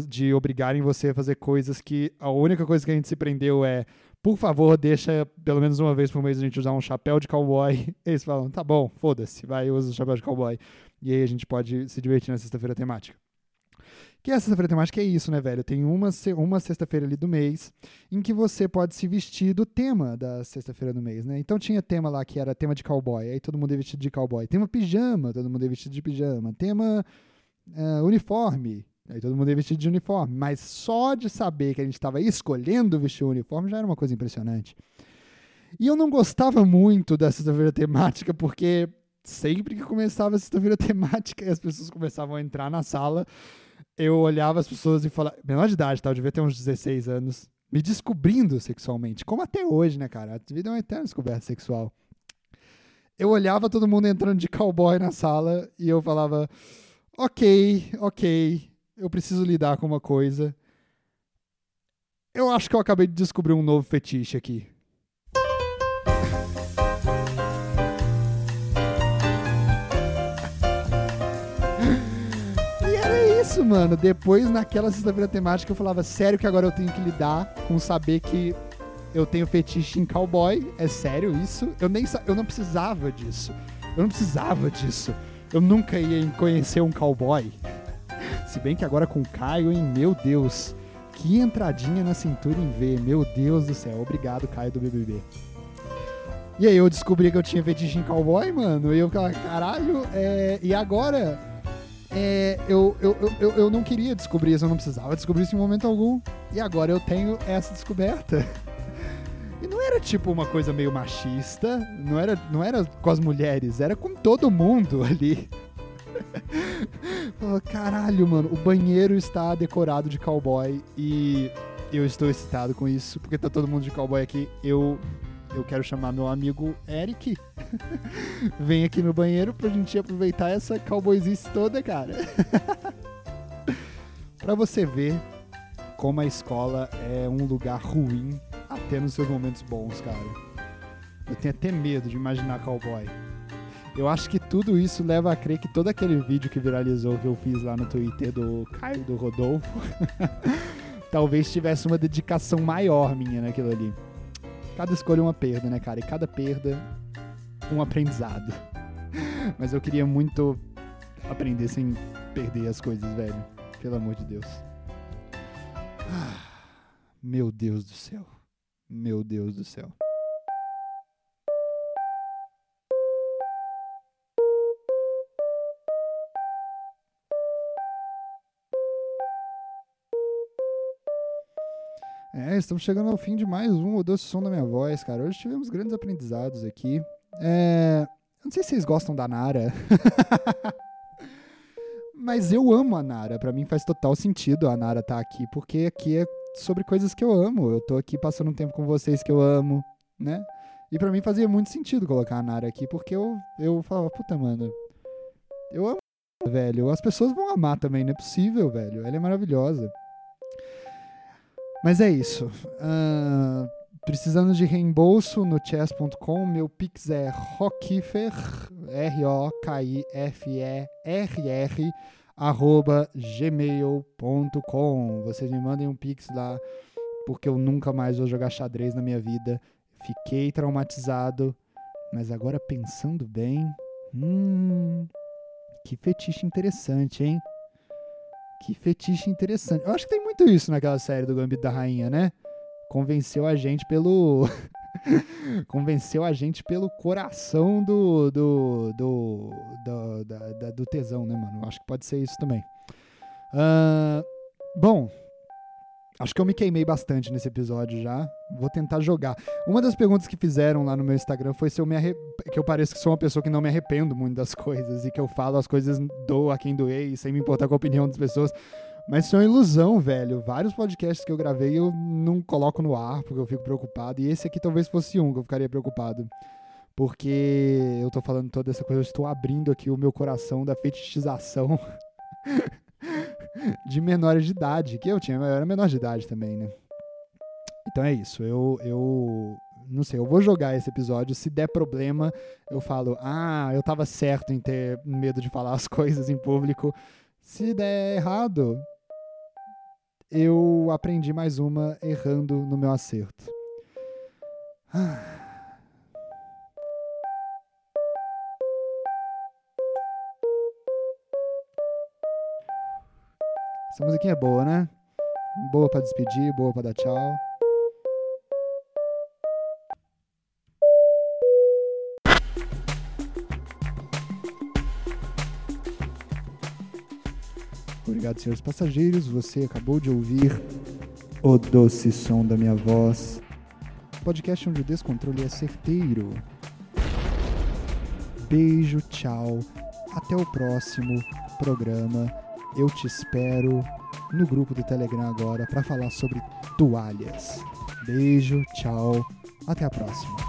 de obrigarem você a fazer coisas que a única coisa que a gente se prendeu é por favor, deixa pelo menos uma vez por mês a gente usar um chapéu de cowboy. [laughs] Eles falam, tá bom, foda-se, vai, usa o chapéu de cowboy. E aí a gente pode se divertir na sexta-feira temática. Que a sexta-feira temática é isso, né, velho? Tem uma, uma sexta-feira ali do mês em que você pode se vestir do tema da sexta-feira do mês, né? Então tinha tema lá que era tema de cowboy, aí todo mundo é vestido de cowboy. Tema pijama, todo mundo é vestido de pijama. Tema uh, uniforme, Aí todo mundo ia vestido de uniforme. Mas só de saber que a gente estava escolhendo vestir o uniforme já era uma coisa impressionante. E eu não gostava muito da sexta-feira temática, porque sempre que começava a sexta-feira [laughs] temática as pessoas começavam a entrar na sala, eu olhava as pessoas e falava. Menor de idade, tá? Eu devia ter uns 16 anos. Me descobrindo sexualmente. Como até hoje, né, cara? A vida é uma eterna descoberta sexual. Eu olhava todo mundo entrando de cowboy na sala e eu falava: Ok, ok, eu preciso lidar com uma coisa. Eu acho que eu acabei de descobrir um novo fetiche aqui. Isso, mano. Depois, naquela sexta-feira temática, eu falava, sério que agora eu tenho que lidar com saber que eu tenho fetiche em cowboy. É sério isso? Eu nem eu não precisava disso. Eu não precisava disso. Eu nunca ia conhecer um cowboy. Se bem que agora com o Caio, hein? Meu Deus. Que entradinha na cintura em V. Meu Deus do céu. Obrigado, Caio do BBB. E aí eu descobri que eu tinha fetiche em cowboy, mano. E eu caralho, é... e agora? É, eu, eu, eu, eu não queria descobrir isso, eu não precisava descobrir isso em momento algum. E agora eu tenho essa descoberta. E não era tipo uma coisa meio machista, não era, não era com as mulheres, era com todo mundo [laughs] ali. Caralho, mano, o banheiro está decorado de cowboy e eu estou excitado com isso, porque tá todo mundo de cowboy aqui. Eu eu quero chamar meu amigo Eric. [laughs] Vem aqui no banheiro pra gente aproveitar essa cowboyzice toda, cara. [laughs] pra você ver como a escola é um lugar ruim até nos seus momentos bons, cara. Eu tenho até medo de imaginar cowboy. Eu acho que tudo isso leva a crer que todo aquele vídeo que viralizou que eu fiz lá no Twitter do Caio do Rodolfo, [laughs] talvez tivesse uma dedicação maior minha naquilo ali. Cada escolha é uma perda, né, cara? E cada perda, um aprendizado. [laughs] Mas eu queria muito aprender sem perder as coisas, velho. Pelo amor de Deus. Ah, meu Deus do céu. Meu Deus do céu. É, estamos chegando ao fim de mais um O Doce Som da Minha Voz, cara. Hoje tivemos grandes aprendizados aqui. É... Eu não sei se vocês gostam da Nara. [laughs] Mas eu amo a Nara. Para mim faz total sentido a Nara estar tá aqui, porque aqui é sobre coisas que eu amo. Eu tô aqui passando um tempo com vocês que eu amo, né? E para mim fazia muito sentido colocar a Nara aqui, porque eu, eu falava, puta, mano, eu amo, velho. As pessoas vão amar também, não é possível, velho. Ela é maravilhosa. Mas é isso. Uh, precisando de reembolso no chess.com, meu pix é rockifer, R-O-K-I-F-E-R-R, arroba gmail.com. Vocês me mandem um pix lá, porque eu nunca mais vou jogar xadrez na minha vida. Fiquei traumatizado, mas agora pensando bem, hum, que fetiche interessante, hein? Que fetiche interessante. Eu acho que tem muito isso naquela série do Gambito da Rainha, né? Convenceu a gente pelo [laughs] Convenceu a gente pelo coração do do, do, do, do tesão, né, mano? Acho que pode ser isso também. Uh, bom, Acho que eu me queimei bastante nesse episódio já. Vou tentar jogar. Uma das perguntas que fizeram lá no meu Instagram foi se eu me arre... que eu pareço que sou uma pessoa que não me arrependo muito das [laughs] coisas e que eu falo as coisas dou a quem doei sem me importar com a opinião das pessoas. Mas isso é uma ilusão, velho. Vários podcasts que eu gravei eu não coloco no ar porque eu fico preocupado. E esse aqui talvez fosse um que eu ficaria preocupado. Porque eu tô falando toda essa coisa, eu estou abrindo aqui o meu coração da fetichização [laughs] [laughs] de menores de idade, que eu tinha, eu era menor de idade também, né? Então é isso, eu, eu não sei, eu vou jogar esse episódio, se der problema, eu falo, ah, eu tava certo em ter medo de falar [laughs] as coisas em público. Se der errado, eu aprendi mais uma errando no meu acerto. Ah. Essa musiquinha é boa, né? Boa para despedir, boa para dar tchau. Obrigado, senhores passageiros. Você acabou de ouvir o doce som da minha voz. Podcast onde o descontrole é certeiro. Beijo, tchau. Até o próximo programa. Eu te espero no grupo do Telegram agora para falar sobre toalhas. Beijo, tchau, até a próxima.